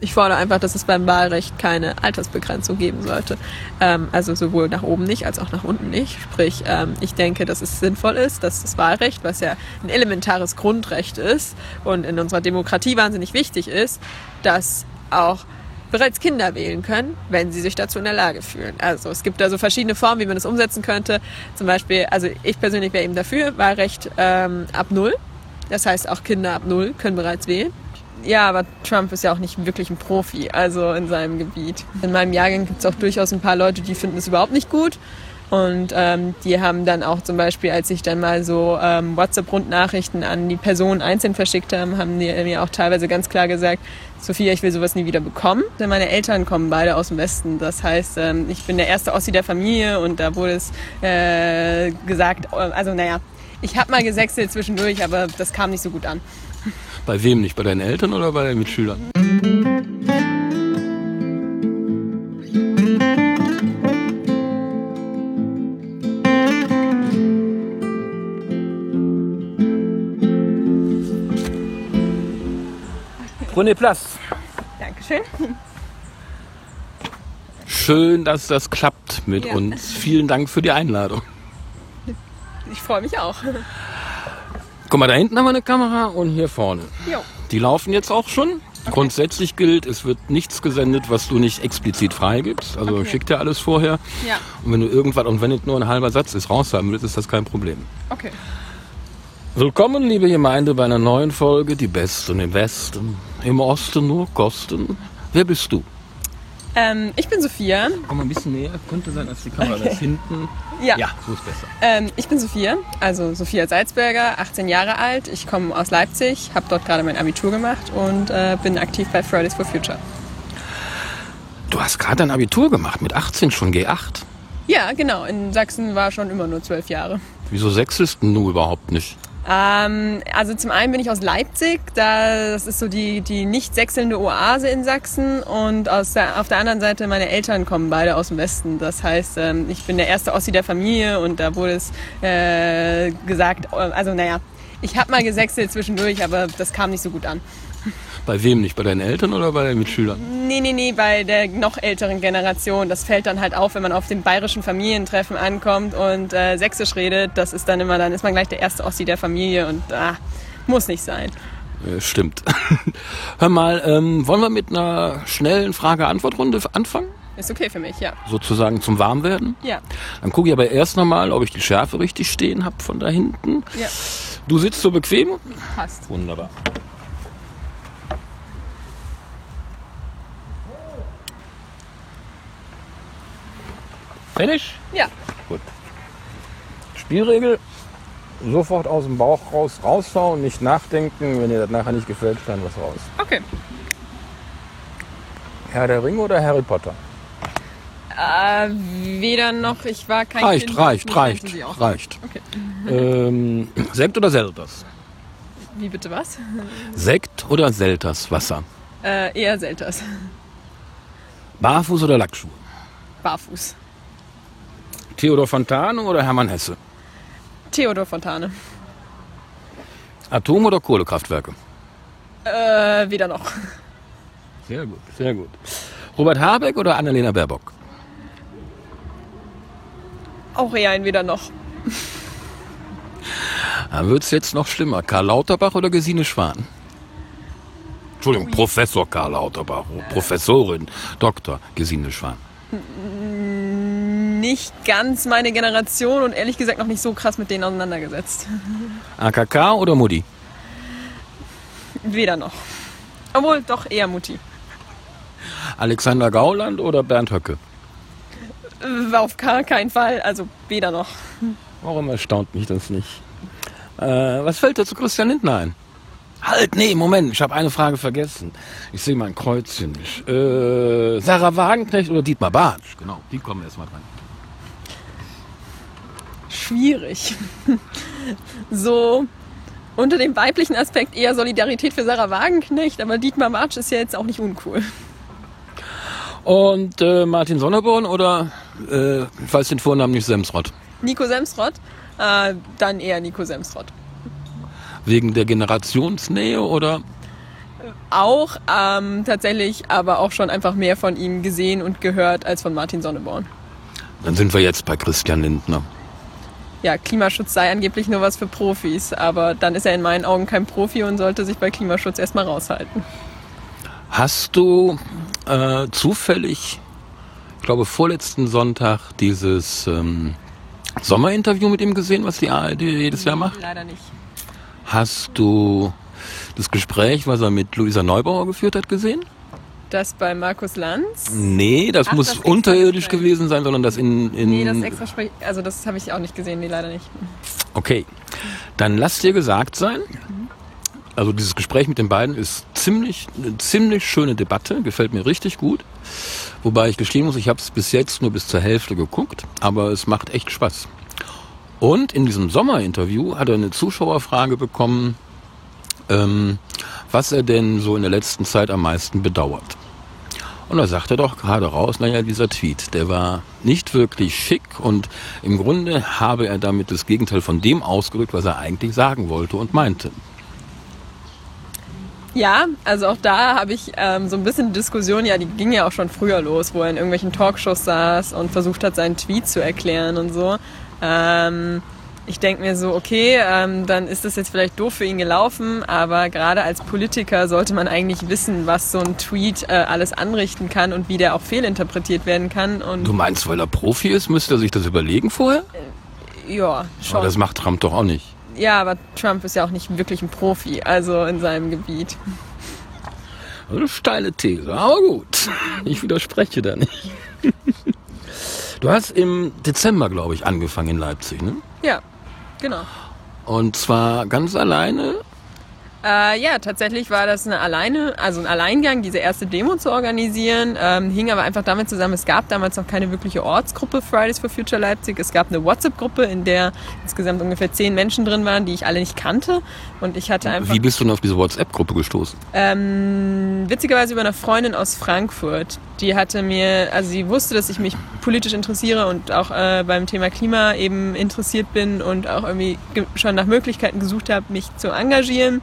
Ich fordere einfach, dass es beim Wahlrecht keine Altersbegrenzung geben sollte. Ähm, also sowohl nach oben nicht als auch nach unten nicht. Sprich, ähm, ich denke, dass es sinnvoll ist, dass das Wahlrecht, was ja ein elementares Grundrecht ist und in unserer Demokratie wahnsinnig wichtig ist, dass auch bereits Kinder wählen können, wenn sie sich dazu in der Lage fühlen. Also es gibt da so verschiedene Formen, wie man das umsetzen könnte. Zum Beispiel, also ich persönlich wäre eben dafür, Wahlrecht ähm, ab null. Das heißt, auch Kinder ab null können bereits wählen. Ja, aber Trump ist ja auch nicht wirklich ein Profi, also in seinem Gebiet. In meinem Jahrgang gibt es auch durchaus ein paar Leute, die finden es überhaupt nicht gut. Und ähm, die haben dann auch zum Beispiel, als ich dann mal so ähm, WhatsApp-Rundnachrichten an die Personen einzeln verschickt haben, haben die mir auch teilweise ganz klar gesagt, Sophia, ich will sowas nie wieder bekommen. Denn meine Eltern kommen beide aus dem Westen. Das heißt, ähm, ich bin der erste Ossi der Familie und da wurde es äh, gesagt, also naja, ich habe mal gesächselt zwischendurch, aber das kam nicht so gut an. Bei wem nicht? Bei deinen Eltern oder bei deinen Mitschülern? Prenez Platz. Dankeschön. Schön, dass das klappt mit Ja. uns. Vielen Dank für die Einladung. Ich freue mich auch. Guck mal, da hinten haben wir eine Kamera und hier vorne. Jo. Die laufen jetzt auch schon. Grundsätzlich gilt, es wird nichts gesendet, was du nicht explizit freigibst. Also Okay. schick dir alles vorher. Ja, Und wenn du irgendwas, und wenn es nur ein halber Satz ist, raushaben willst, ist das kein Problem. okay. Willkommen, liebe Gemeinde, bei einer neuen Folge Die Besten im Westen. Im Osten nur Kosten. Wer bist du? Ähm, ich bin Sophia. Komm mal ein bisschen näher. Könnte sein, dass die Kamera das hinten. Ja. Ja, so ist besser. Ähm, ich bin Sophia, also Sophia Salzberger, 18 Jahre alt. Ich komme aus Leipzig, habe dort gerade mein Abitur gemacht und äh, bin aktiv bei Fridays for Future. Du hast gerade ein Abitur gemacht, mit 18 schon G8. Ja, genau. In Sachsen war schon immer nur zwölf Jahre. Wieso sechselst du überhaupt nicht? Ähm, also zum einen bin ich aus Leipzig, da, das ist so die, die nicht sächselnde Oase in Sachsen und aus der, auf der anderen Seite meine Eltern kommen beide aus dem Westen. Das heißt, ähm, ich bin der erste Ossi der Familie und da wurde es äh, gesagt, also naja, ich habe mal gesächselt zwischendurch, aber das kam nicht so gut an. Bei wem nicht? Bei deinen Eltern oder bei deinen Mitschülern? Nee, nee, nee, bei der noch älteren Generation. Das fällt dann halt auf, wenn man auf dem bayerischen Familientreffen ankommt und äh, sächsisch redet. Das ist dann immer, dann ist man gleich der erste Ossi der Familie und ah, muss nicht sein. Äh, stimmt. Hör mal, ähm, wollen wir mit einer schnellen Frage-Antwort-Runde anfangen? Ist okay für mich, ja. Sozusagen zum Warmwerden? Ja, Dann gucke ich aber erst nochmal, ob ich die Schärfe richtig stehen habe von da hinten. ja, Du sitzt so bequem? passt. Wunderbar. Fertig? Ja, Gut. Spielregel: sofort aus dem Bauch raus raushauen, nicht nachdenken. Wenn dir das nachher nicht gefällt, schneiden was raus. okay. Herr der Ringe oder Harry Potter? Äh, weder noch, ich war kein Reicht, Kind. reicht, ich reicht, reicht. Okay. Ähm, Sekt oder Selters? Wie bitte was? Sekt oder Selters Wasser? Äh, eher Selters. Barfuß oder Lackschuhe? Barfuß. Theodor Fontane oder Hermann Hesse? Theodor Fontane. Atom- oder Kohlekraftwerke? Äh, weder noch. Sehr gut, sehr gut. Robert Habeck oder Annalena Baerbock? Auch eher ein weder noch. Dann wird es jetzt noch schlimmer. Karl Lauterbach oder Gesine Schwan? Entschuldigung, Professor Karl Lauterbach, Professorin, Dr. Gesine Schwan. Nicht ganz meine Generation und ehrlich gesagt noch nicht so krass mit denen auseinandergesetzt. AKK oder Mutti? Weder noch. Obwohl, doch eher Mutti. Alexander Gauland oder Bernd Höcke? Äh, Auf gar keinen Fall, also weder noch. Warum erstaunt mich das nicht? Äh, was fällt dir zu Christian Lindner ein? Halt, nee, Moment, ich habe eine Frage vergessen. Ich sehe mein Kreuzchen nicht. Äh, Sarah Wagenknecht oder Dietmar Bartsch? Genau, die kommen erstmal dran. Schwierig. so unter dem weiblichen Aspekt eher Solidarität für Sarah Wagenknecht, aber Dietmar Marsch ist ja jetzt auch nicht uncool. Und äh, Martin Sonneborn oder, äh, ich weiß den Vornamen nicht, Semsrott? Nico Semsrott, äh, dann eher Nico Semsrott. Wegen der Generationsnähe oder? Auch ähm, tatsächlich, aber auch schon einfach mehr von ihm gesehen und gehört als von Martin Sonneborn. Dann sind wir jetzt bei Christian Lindner. Ja, Klimaschutz sei angeblich nur was für Profis, aber dann ist er in meinen Augen kein Profi und sollte sich bei Klimaschutz erstmal raushalten. Hast du äh, zufällig, ich glaube vorletzten Sonntag, dieses ähm, Sommerinterview mit ihm gesehen, was die ARD jedes Jahr macht? Leider nicht. Hast du das Gespräch, was er mit Luisa Neubauer geführt hat, gesehen? Das bei Markus Lanz? Nee, das Ach, muss das unterirdisch gewesen sein, sondern das in... in Nee, das extra Sprech, also das habe ich auch nicht gesehen, nee, leider nicht. Okay, dann lass dir gesagt sein, also dieses Gespräch mit den beiden ist ziemlich, eine ziemlich schöne Debatte, gefällt mir richtig gut. Wobei ich gestehen muss, ich habe es bis jetzt nur bis zur Hälfte geguckt, aber es macht echt Spaß. Und in diesem Sommerinterview hat er eine Zuschauerfrage bekommen, ähm, was er denn so in der letzten Zeit am meisten bedauert. Und da sagt er doch gerade raus, naja, dieser Tweet, der war nicht wirklich schick und im Grunde habe er damit das Gegenteil von dem ausgedrückt, was er eigentlich sagen wollte und meinte. Ja, also auch da habe ich ähm, so ein bisschen Diskussion, ja, die ging ja auch schon früher los, wo er in irgendwelchen Talkshows saß und versucht hat, seinen Tweet zu erklären und so. Ähm, ich denke mir so, okay, ähm, dann ist das jetzt vielleicht doof für ihn gelaufen, aber gerade als Politiker sollte man eigentlich wissen, was so ein Tweet äh, alles anrichten kann und wie der auch fehlinterpretiert werden kann. Und Du meinst, weil er Profi ist, müsste er sich das überlegen vorher? ja, Aber schon. das macht Trump doch auch nicht. Ja, aber Trump ist ja auch nicht wirklich ein Profi, also in seinem Gebiet. Also steile These, aber gut. Ich widerspreche da nicht. Du hast im Dezember, glaube ich, angefangen in Leipzig, ne? Ja, genau. Und zwar ganz alleine. Äh, ja, tatsächlich war das eine alleine, also ein Alleingang, diese erste Demo zu organisieren. Ähm, hing aber einfach damit zusammen, es gab damals noch keine wirkliche Ortsgruppe Fridays for Future Leipzig. Es gab eine WhatsApp-Gruppe, in der insgesamt ungefähr zehn Menschen drin waren, die ich alle nicht kannte. Und ich hatte einfach Wie bist du denn auf diese WhatsApp-Gruppe gestoßen? ähm, witzigerweise über eine Freundin aus Frankfurt. Die hatte mir, also sie wusste, dass ich mich politisch interessiere und auch äh, beim Thema Klima eben interessiert bin und auch irgendwie ge- schon nach Möglichkeiten gesucht habe, mich zu engagieren.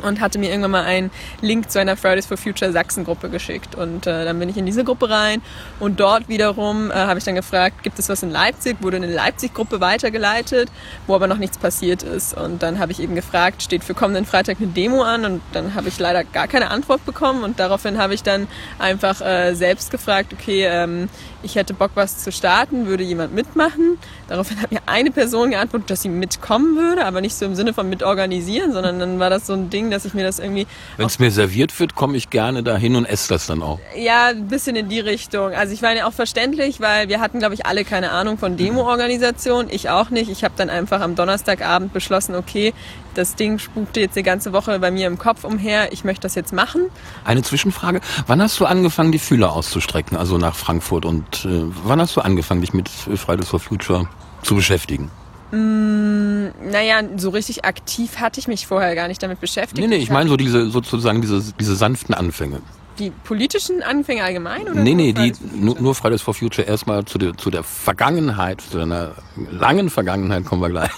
Und hatte mir irgendwann mal einen Link zu einer Fridays for Future Sachsen-Gruppe geschickt. Und äh, dann bin ich in diese Gruppe rein. Und dort wiederum äh, habe ich dann gefragt, gibt es was in Leipzig? Wurde eine Leipzig-Gruppe weitergeleitet, wo aber noch nichts passiert ist. Und dann habe ich eben gefragt, steht für kommenden Freitag eine Demo an? Und dann habe ich leider gar keine Antwort bekommen. Und daraufhin habe ich dann einfach äh, selbst gefragt, okay, ähm, ich hätte Bock, was zu starten, würde jemand mitmachen? Daraufhin hat mir eine Person geantwortet, dass sie mitkommen würde, aber nicht so im Sinne von mitorganisieren, sondern dann war das so ein Ding, dass ich mir das irgendwie Wenn es mir serviert wird, komme ich gerne dahin und esse das dann auch. ja, ein bisschen in die Richtung. Also ich meine auch verständlich, weil wir hatten, glaube ich, alle keine Ahnung von Demo-Organisation. Ich auch nicht. Ich habe dann einfach am Donnerstagabend beschlossen, okay, das Ding spukte jetzt die ganze Woche bei mir im Kopf umher. Ich möchte das jetzt machen. Eine Zwischenfrage. Wann hast du angefangen, die Fühler auszustrecken, also nach Frankfurt? Und äh, wann hast du angefangen, dich mit Fridays for Future zu beschäftigen? Naja, so richtig aktiv hatte ich mich vorher gar nicht damit beschäftigt. Nee, nee, ich meine so diese sozusagen diese, diese sanften Anfänge. Die politischen Anfänge allgemein? Oder Nee, nur nee, die, nur, Fridays for Future erstmal zu der, zu der Vergangenheit, zu einer langen Vergangenheit kommen wir gleich.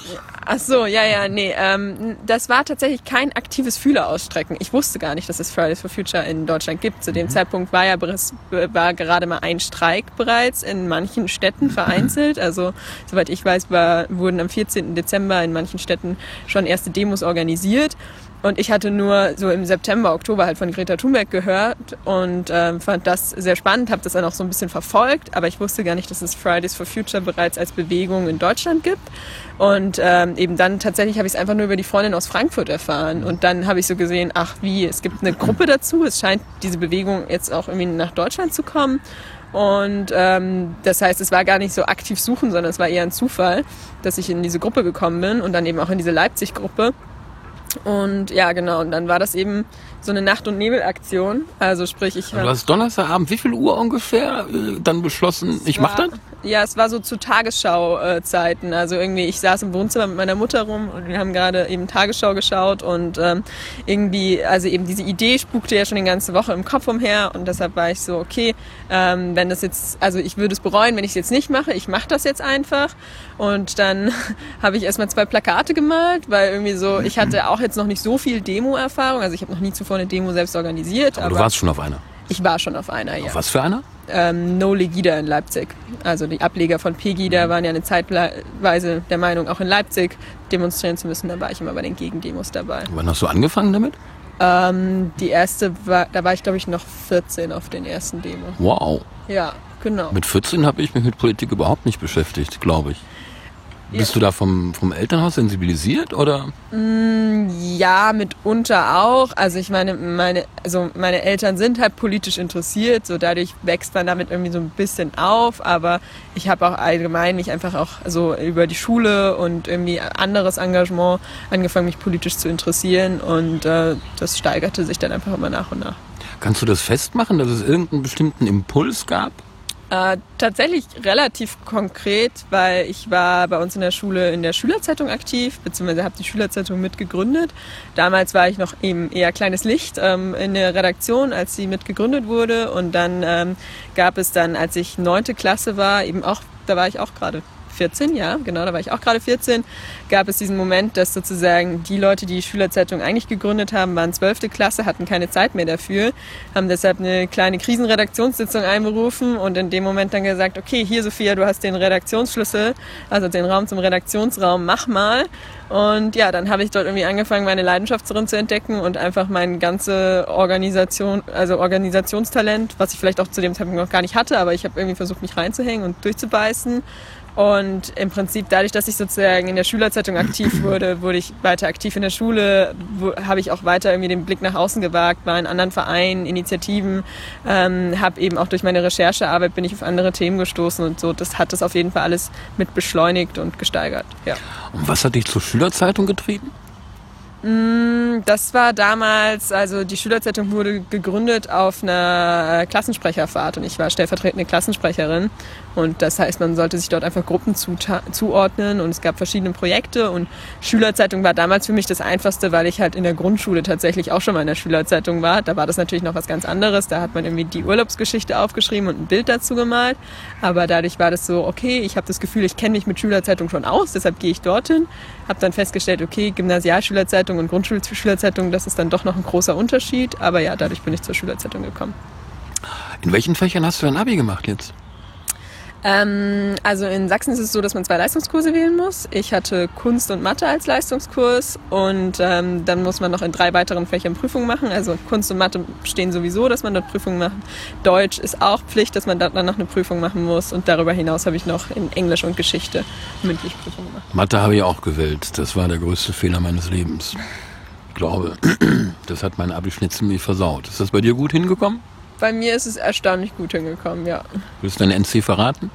Ach so, ja, ja, nee. Ähm, das war tatsächlich kein aktives Fühlerausstrecken. Ich wusste gar nicht, dass es Fridays for Future in Deutschland gibt. Zu dem Zeitpunkt war ja war gerade mal ein Streik bereits in manchen Städten vereinzelt. Also, soweit ich weiß, war, wurden am 14. Dezember in manchen Städten schon erste Demos organisiert. Und ich hatte nur so im September, Oktober halt von Greta Thunberg gehört und ähm, fand das sehr spannend, habe das dann auch so ein bisschen verfolgt, aber ich wusste gar nicht, dass es Fridays for Future bereits als Bewegung in Deutschland gibt. Und ähm, eben dann tatsächlich habe ich es einfach nur über die Freundin aus Frankfurt erfahren. Und dann habe ich so gesehen, ach wie, es gibt eine Gruppe dazu. Es scheint diese Bewegung jetzt auch irgendwie nach Deutschland zu kommen. Und ähm, das heißt, es war gar nicht so aktiv suchen, sondern es war eher ein Zufall, dass ich in diese Gruppe gekommen bin und dann eben auch in diese Leipzig-Gruppe. Und ja, genau, und dann war das eben so eine Nacht- und Nebelaktion. Also sprich, ich Du hast Donnerstagabend, wie viel Uhr ungefähr, äh, dann beschlossen, ich mach das? Ja, es war so zu Tagesschau-Zeiten. Also irgendwie, ich saß im Wohnzimmer mit meiner Mutter rum und wir haben gerade eben Tagesschau geschaut und ähm, irgendwie, also eben diese Idee spukte ja schon die ganze Woche im Kopf umher und deshalb war ich so, okay, ähm, wenn das jetzt, also ich würde es bereuen, wenn ich es jetzt nicht mache. Ich mache das jetzt einfach und dann habe ich erstmal zwei Plakate gemalt, weil irgendwie so, ich hatte auch jetzt noch nicht so viel Demo-Erfahrung. Also ich habe noch nie zuvor eine Demo selbst organisiert. Aber, aber, du warst schon auf einer. Ich war schon auf einer, ja. Auf was für einer? Ähm, no Legida in Leipzig. Also die Ableger von Pegida waren ja eine Zeitweise der Meinung, auch in Leipzig demonstrieren zu müssen. Da war ich immer bei den Gegendemos dabei. Wann hast du angefangen damit? Ähm, die erste war, da war ich glaube ich noch 14 auf den ersten Demo. Wow. Ja, genau. Mit 14 habe ich mich mit Politik überhaupt nicht beschäftigt, glaube ich. Bist du da vom, vom Elternhaus sensibilisiert oder? Mm, ja, mitunter auch. Also ich meine, meine, also meine Eltern sind halt politisch interessiert, so dadurch wächst man damit irgendwie so ein bisschen auf. Aber ich habe auch allgemein mich einfach auch so über die Schule und irgendwie anderes Engagement angefangen, mich politisch zu interessieren und äh, das steigerte sich dann einfach immer nach und nach. Kannst du das festmachen, dass es irgendeinen bestimmten Impuls gab? Äh, tatsächlich relativ konkret, weil ich war bei uns in der Schule in der Schülerzeitung aktiv, beziehungsweise habe die Schülerzeitung mitgegründet. Damals war ich noch eben eher kleines Licht ähm, in der Redaktion, als sie mitgegründet wurde. Und dann ähm, gab es dann, als ich neunte Klasse war, eben auch, da war ich auch gerade 14, ja, genau, da war ich auch gerade 14, gab es diesen Moment, dass sozusagen die Leute, die die Schülerzeitung eigentlich gegründet haben, waren 12. Klasse, hatten keine Zeit mehr dafür, haben deshalb eine kleine Krisenredaktionssitzung einberufen und in dem Moment dann gesagt, okay, hier Sophia, du hast den Redaktionsschlüssel, also den Raum zum Redaktionsraum, mach mal. Und ja, dann habe ich dort irgendwie angefangen, meine Leidenschaft drin zu entdecken und einfach mein ganze Organisation, also Organisationstalent, was ich vielleicht auch zu dem Zeitpunkt noch gar nicht hatte, aber ich habe irgendwie versucht, mich reinzuhängen und durchzubeißen und im Prinzip dadurch, dass ich sozusagen in der Schülerzeitung aktiv wurde, wurde ich weiter aktiv in der Schule, habe ich auch weiter irgendwie den Blick nach außen gewagt, war in anderen Vereinen, Initiativen, ähm, habe eben auch durch meine Recherchearbeit bin ich auf andere Themen gestoßen und so. Das hat das auf jeden Fall alles mit beschleunigt und gesteigert. Ja. Und was hat dich zur Schülerzeitung getrieben? Mm, das war damals, also die Schülerzeitung wurde gegründet auf einer äh, Klassensprecherfahrt und ich war stellvertretende Klassensprecherin. Und das heißt, man sollte sich dort einfach Gruppen zuordnen und es gab verschiedene Projekte und Schülerzeitung war damals für mich das Einfachste, weil ich halt in der Grundschule tatsächlich auch schon mal in der Schülerzeitung war. Da war das natürlich noch was ganz anderes. Da hat man irgendwie die Urlaubsgeschichte aufgeschrieben und ein Bild dazu gemalt. Aber dadurch war das so, okay, ich habe das Gefühl, ich kenne mich mit Schülerzeitung schon aus, deshalb gehe ich dorthin. Habe dann festgestellt, okay, Gymnasialschülerzeitung Zeitung und Grundschulschülerzeitung, das ist dann doch noch ein großer Unterschied. Aber ja, dadurch bin ich zur Schülerzeitung gekommen. In welchen Fächern hast du ein Abi gemacht jetzt? Ähm, also in Sachsen ist es so, dass man zwei Leistungskurse wählen muss. Ich hatte Kunst und Mathe als Leistungskurs und ähm, dann muss man noch in drei weiteren Fächern Prüfungen machen. Also Kunst und Mathe stehen sowieso, dass man dort Prüfungen macht. Deutsch ist auch Pflicht, dass man dort dann noch eine Prüfung machen muss. Und darüber hinaus habe ich noch in Englisch und Geschichte mündlich Prüfungen gemacht. Mathe habe ich auch gewählt. Das war der größte Fehler meines Lebens. Ich glaube, das hat mein Abischnitt ziemlich versaut. Ist das bei dir gut hingekommen? Bei mir ist es erstaunlich gut hingekommen, ja. Willst du dein NC verraten?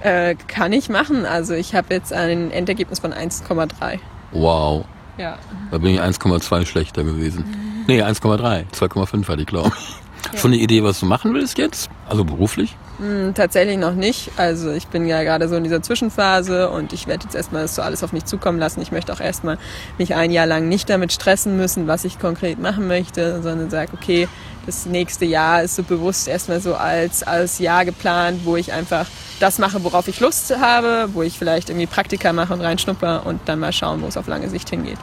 Äh, kann ich machen. Also ich habe jetzt ein Endergebnis von 1,3. Wow. Ja. Da bin ich 1,2 schlechter gewesen. Nee, 1,3. 2,5 hatte ich, glaube ich. Ja. Schon eine Idee, was du machen willst jetzt? Also beruflich? Hm, tatsächlich noch nicht. Also ich bin ja gerade so in dieser Zwischenphase und ich werde jetzt erstmal das so alles auf mich zukommen lassen. Ich möchte auch erstmal mich ein Jahr lang nicht damit stressen müssen, was ich konkret machen möchte, sondern sage, okay, das nächste Jahr ist so bewusst erstmal so als, als Jahr geplant, wo ich einfach das mache, worauf ich Lust habe, wo ich vielleicht irgendwie Praktika mache und reinschnupper und dann mal schauen, wo es auf lange Sicht hingeht.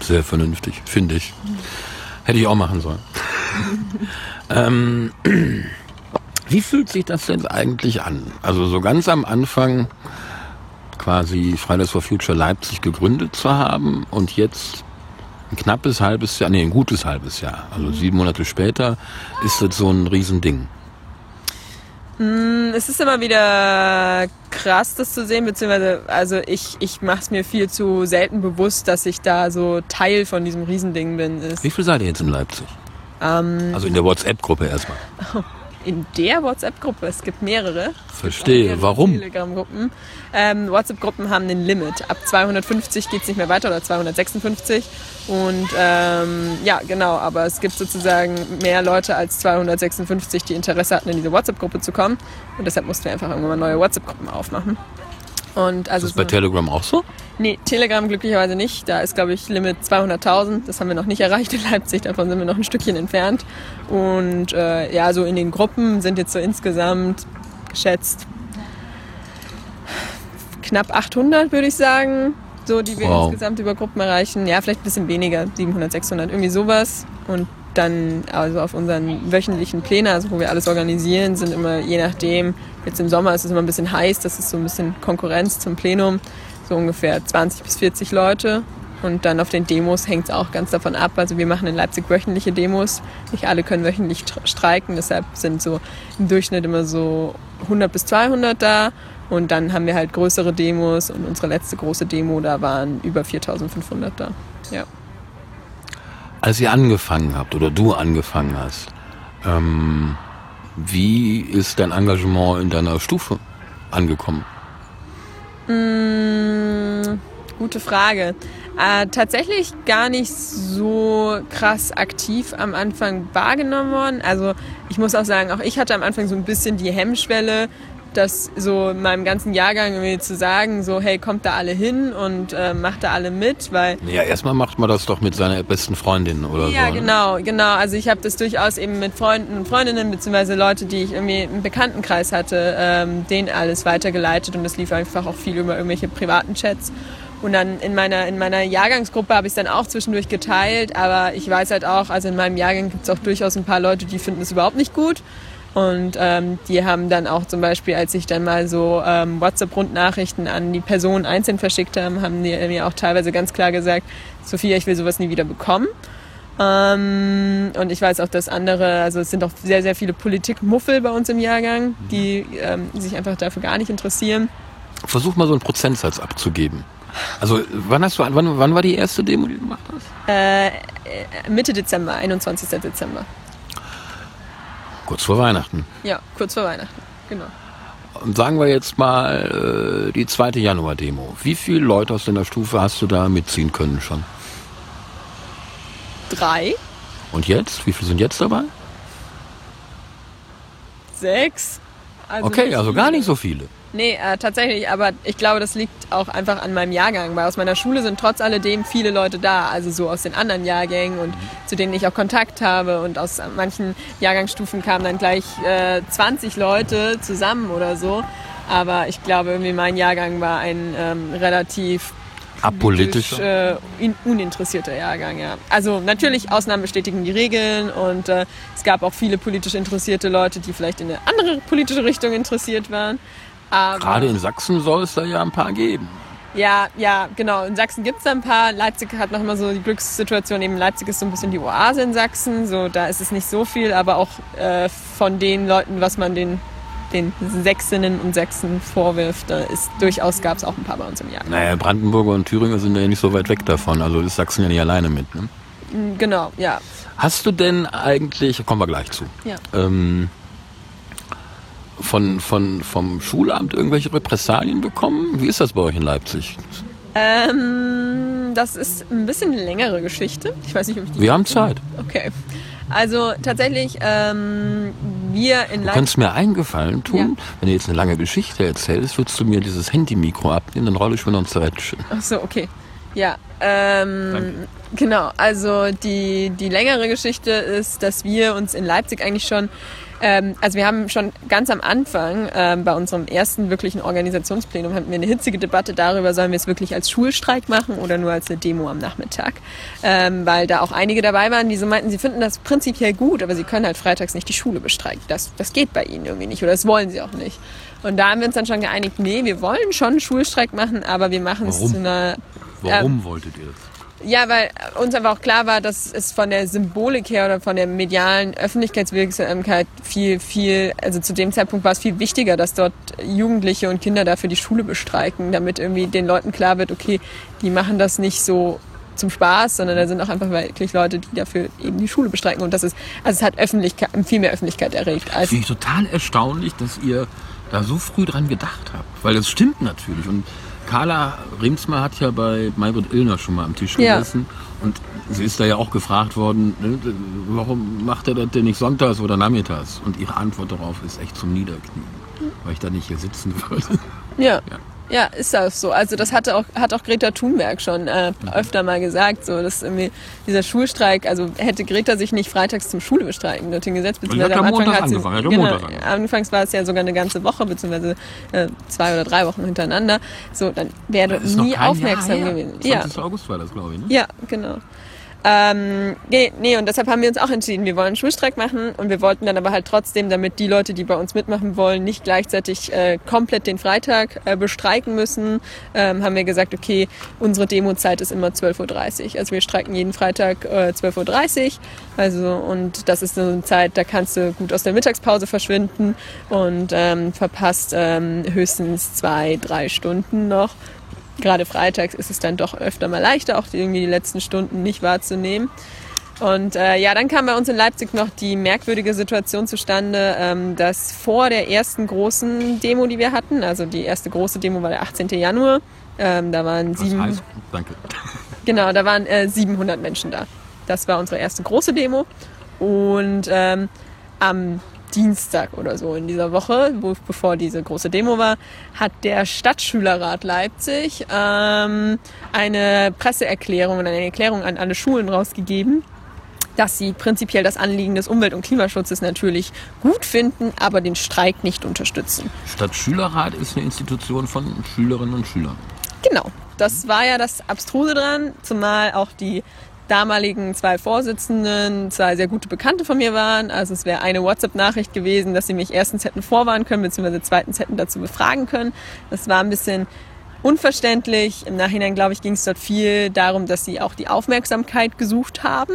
Sehr vernünftig, finde ich. Hätte ich auch machen sollen. ähm, wie fühlt sich das denn eigentlich an? Also so ganz am Anfang quasi Fridays for Future Leipzig gegründet zu haben und jetzt ein knappes halbes Jahr, nee, ein gutes halbes Jahr, also sieben Monate später, ist das so ein Riesending. Mm, es ist immer wieder krass, das zu sehen, beziehungsweise also ich, ich mache es mir viel zu selten bewusst, dass ich da so Teil von diesem Riesending bin. Wie viel seid ihr jetzt in Leipzig? Ähm, also in der WhatsApp-Gruppe erstmal. in der WhatsApp-Gruppe. Es gibt mehrere. Verstehe. Mehrere Warum? Telegram-Gruppen. Ähm, WhatsApp-Gruppen haben ein Limit. Ab 250 geht es nicht mehr weiter oder 256. Und ähm, ja, genau. Aber es gibt sozusagen mehr Leute als 256, die Interesse hatten, in diese WhatsApp-Gruppe zu kommen. Und deshalb mussten wir einfach irgendwann mal neue WhatsApp-Gruppen aufmachen. Und also ist das bei Telegram auch so? Nee, Telegram glücklicherweise nicht. Da ist, glaube ich, Limit 200.000. Das haben wir noch nicht erreicht in Leipzig. Davon sind wir noch ein Stückchen entfernt. Und äh, ja, so in den Gruppen sind jetzt so insgesamt geschätzt knapp 800, würde ich sagen. so die wir Wow. insgesamt über Gruppen erreichen. Ja, vielleicht ein bisschen weniger, 700, 600, irgendwie sowas. Und dann also auf unseren wöchentlichen Plänen, also wo wir alles organisieren, sind immer je nachdem, jetzt im Sommer ist es immer ein bisschen heiß, das ist so ein bisschen Konkurrenz zum Plenum, so ungefähr 20 bis 40 Leute. Und dann auf den Demos hängt es auch ganz davon ab. Also wir machen in Leipzig wöchentliche Demos. Nicht alle können wöchentlich str- streiken, deshalb sind so im Durchschnitt immer so 100 bis 200 da. Und dann haben wir halt größere Demos und unsere letzte große Demo, da waren über 4500 da. Ja. Als ihr angefangen habt oder du angefangen hast, ähm, wie ist dein Engagement in deiner Stufe angekommen? Mm, gute Frage. Äh, tatsächlich gar nicht so krass aktiv am Anfang wahrgenommen worden. Also ich muss auch sagen, auch ich hatte am Anfang so ein bisschen die Hemmschwelle, das so in meinem ganzen Jahrgang irgendwie zu sagen, so hey, kommt da alle hin und äh, macht da alle mit, weil Ja, erstmal macht man das doch mit seiner besten Freundin oder ja, so. ne? genau, genau. Also ich habe das durchaus eben mit Freunden und Freundinnen beziehungsweise Leute, die ich irgendwie im Bekanntenkreis hatte, ähm, denen alles weitergeleitet und das lief einfach auch viel über irgendwelche privaten Chats. Und dann in meiner, in meiner Jahrgangsgruppe habe ich es dann auch zwischendurch geteilt, aber ich weiß halt auch, also in meinem Jahrgang gibt es auch durchaus ein paar Leute, die finden es überhaupt nicht gut. Und ähm, die haben dann auch zum Beispiel, als ich dann mal so ähm, WhatsApp-Rundnachrichten an die Personen einzeln verschickt haben, haben die mir auch teilweise ganz klar gesagt, Sophia, ich will sowas nie wieder bekommen. Ähm, und ich weiß auch, dass andere, also es sind auch sehr, sehr viele Politikmuffel bei uns im Jahrgang, die ähm, sich einfach dafür gar nicht interessieren. Versuch mal so einen Prozentsatz abzugeben. Also wann hast du wann, wann war die erste Demo, die du gemacht hast? Äh, äh, Mitte Dezember, 21. Dezember. Kurz vor Weihnachten. Ja, kurz vor Weihnachten. Genau. Und sagen wir jetzt mal äh, die zweite Januar-Demo. Wie viele Leute aus deiner Stufe hast du da mitziehen können schon? Drei, Und jetzt? Wie viele sind jetzt dabei? sechs. Also Okay, also gar nicht so viele. Nee, äh, tatsächlich, aber ich glaube, das liegt auch einfach an meinem Jahrgang, weil aus meiner Schule sind trotz alledem viele Leute da, also so aus den anderen Jahrgängen und zu denen ich auch Kontakt habe und aus manchen Jahrgangsstufen kamen dann gleich äh, 20 Leute zusammen oder so. Aber ich glaube, irgendwie mein Jahrgang war ein ähm, relativ Apolitischer. politisch, äh, in, uninteressierter Jahrgang, ja. Also natürlich, Ausnahmen bestätigen die Regeln und äh, es gab auch viele politisch interessierte Leute, die vielleicht in eine andere politische Richtung interessiert waren. Aber, Gerade in Sachsen soll es da ja ein paar geben. Ja, ja, genau. In Sachsen gibt's da ein paar. Leipzig hat noch immer so die Glückssituation. Eben Leipzig ist so ein bisschen die Oase in Sachsen. So, da ist es nicht so viel, aber auch äh, von den Leuten, was man den, den Sächsinnen und Sachsen vorwirft, da ist durchaus gab's auch ein paar bei uns im Jahr. Naja, Brandenburger und Thüringer sind ja nicht so weit weg davon. Also ist Sachsen ja nicht alleine mit. Ne? Genau, ja. Hast du denn eigentlich, kommen wir gleich zu, Ja. ähm, von, von, vom Schulamt irgendwelche Repressalien bekommen? Wie ist das bei euch in Leipzig? Ähm, das ist ein bisschen eine längere Geschichte. Ich weiß nicht, ob ich die. Wir haben Zeit. Okay. Also tatsächlich, ähm, wir in Du Leipzig. kannst mir einen Gefallen tun, wenn du jetzt eine lange Geschichte erzählst, würdest du mir dieses Handy-Mikro abnehmen, dann rolle ich mir noch ein Zeitchen. Ach so, okay. Ja, ähm, genau. Also die, die längere Geschichte ist, dass wir uns in Leipzig eigentlich schon, ähm, also wir haben schon ganz am Anfang ähm, bei unserem ersten wirklichen Organisationsplenum hatten wir eine hitzige Debatte darüber, sollen wir es wirklich als Schulstreik machen oder nur als eine Demo am Nachmittag, ähm, weil da auch einige dabei waren, die so meinten, sie finden das prinzipiell gut, aber sie können halt freitags nicht die Schule bestreiken. Das, das geht bei ihnen irgendwie nicht oder das wollen sie auch nicht. Und da haben wir uns dann schon geeinigt, nee, wir wollen schon einen Schulstreik machen, aber wir machen es zu einer Warum wolltet ihr das? ja, weil uns einfach auch klar war, dass es von der Symbolik her oder von der medialen Öffentlichkeitswirksamkeit viel, viel, also zu dem Zeitpunkt war es viel wichtiger, dass dort Jugendliche und Kinder dafür die Schule bestreiken, damit irgendwie den Leuten klar wird, okay, die machen das nicht so zum Spaß, sondern da sind auch einfach wirklich Leute, die dafür eben die Schule bestreiken. Und das ist, also es hat Öffentlichkeit, viel mehr Öffentlichkeit erregt als Finde ich total erstaunlich, dass ihr da so früh dran gedacht habt. Weil es stimmt natürlich. Und Carla Remsmar hat ja bei Maybrit Illner schon mal am Tisch Ja. gesessen. Und sie ist da ja auch gefragt worden, ne, warum macht er das denn nicht sonntags oder nachmittags? Und ihre Antwort darauf ist echt zum Niederknien. Weil ich da nicht hier sitzen würde. ja. Ja. Ja, ist auch so. Also das hatte auch, hat auch Greta Thunberg schon äh, öfter mal gesagt, so dass irgendwie dieser Schulstreik, also hätte Greta sich nicht freitags zum Schule bestreiken dorthin gesetzt, beziehungsweise am Anfang hat sie, genau, anfangs war es ja sogar eine ganze Woche, beziehungsweise äh, zwei oder drei Wochen hintereinander. So, dann wäre nie aufmerksam gewesen. 20. Ja. August war das, glaube ich. Ne? Ja, genau. Ähm, nee, und deshalb haben wir uns auch entschieden, wir wollen einen Schulstreik machen und wir wollten dann aber halt trotzdem, damit die Leute, die bei uns mitmachen wollen, nicht gleichzeitig äh, komplett den Freitag äh, bestreiken müssen, ähm, haben wir gesagt, okay, unsere Demozeit ist immer 12.30 Uhr. Also wir streiken jeden Freitag äh, 12.30 Uhr. Also, und das ist so eine Zeit, da kannst du gut aus der Mittagspause verschwinden und ähm, verpasst ähm, höchstens zwei, drei Stunden noch gerade freitags ist es dann doch öfter mal leichter, auch irgendwie die letzten Stunden nicht wahrzunehmen. Und äh, ja, dann kam bei uns in Leipzig noch die merkwürdige Situation zustande, ähm, dass vor der ersten großen Demo, die wir hatten, also die erste große Demo war der 18. Januar, ähm, da waren sieben. Heißt? Danke. Genau, da waren äh, 700 Menschen da. Das war unsere erste große Demo. Und ähm, am Dienstag oder so in dieser Woche, wo, bevor diese große Demo war, hat der Stadtschülerrat Leipzig ähm, eine Presseerklärung und eine Erklärung an alle Schulen rausgegeben, dass sie prinzipiell das Anliegen des Umwelt- und Klimaschutzes natürlich gut finden, aber den Streik nicht unterstützen. Stadtschülerrat ist eine Institution von Schülerinnen und Schülern. Genau. Das war ja das Abstruse dran, zumal auch die damaligen zwei Vorsitzenden zwei sehr gute Bekannte von mir waren. Also es wäre eine WhatsApp-Nachricht gewesen, dass sie mich erstens hätten vorwarnen können, beziehungsweise zweitens hätten dazu befragen können. Das war ein bisschen unverständlich. Im Nachhinein, glaube ich, ging es dort viel darum, dass sie auch die Aufmerksamkeit gesucht haben.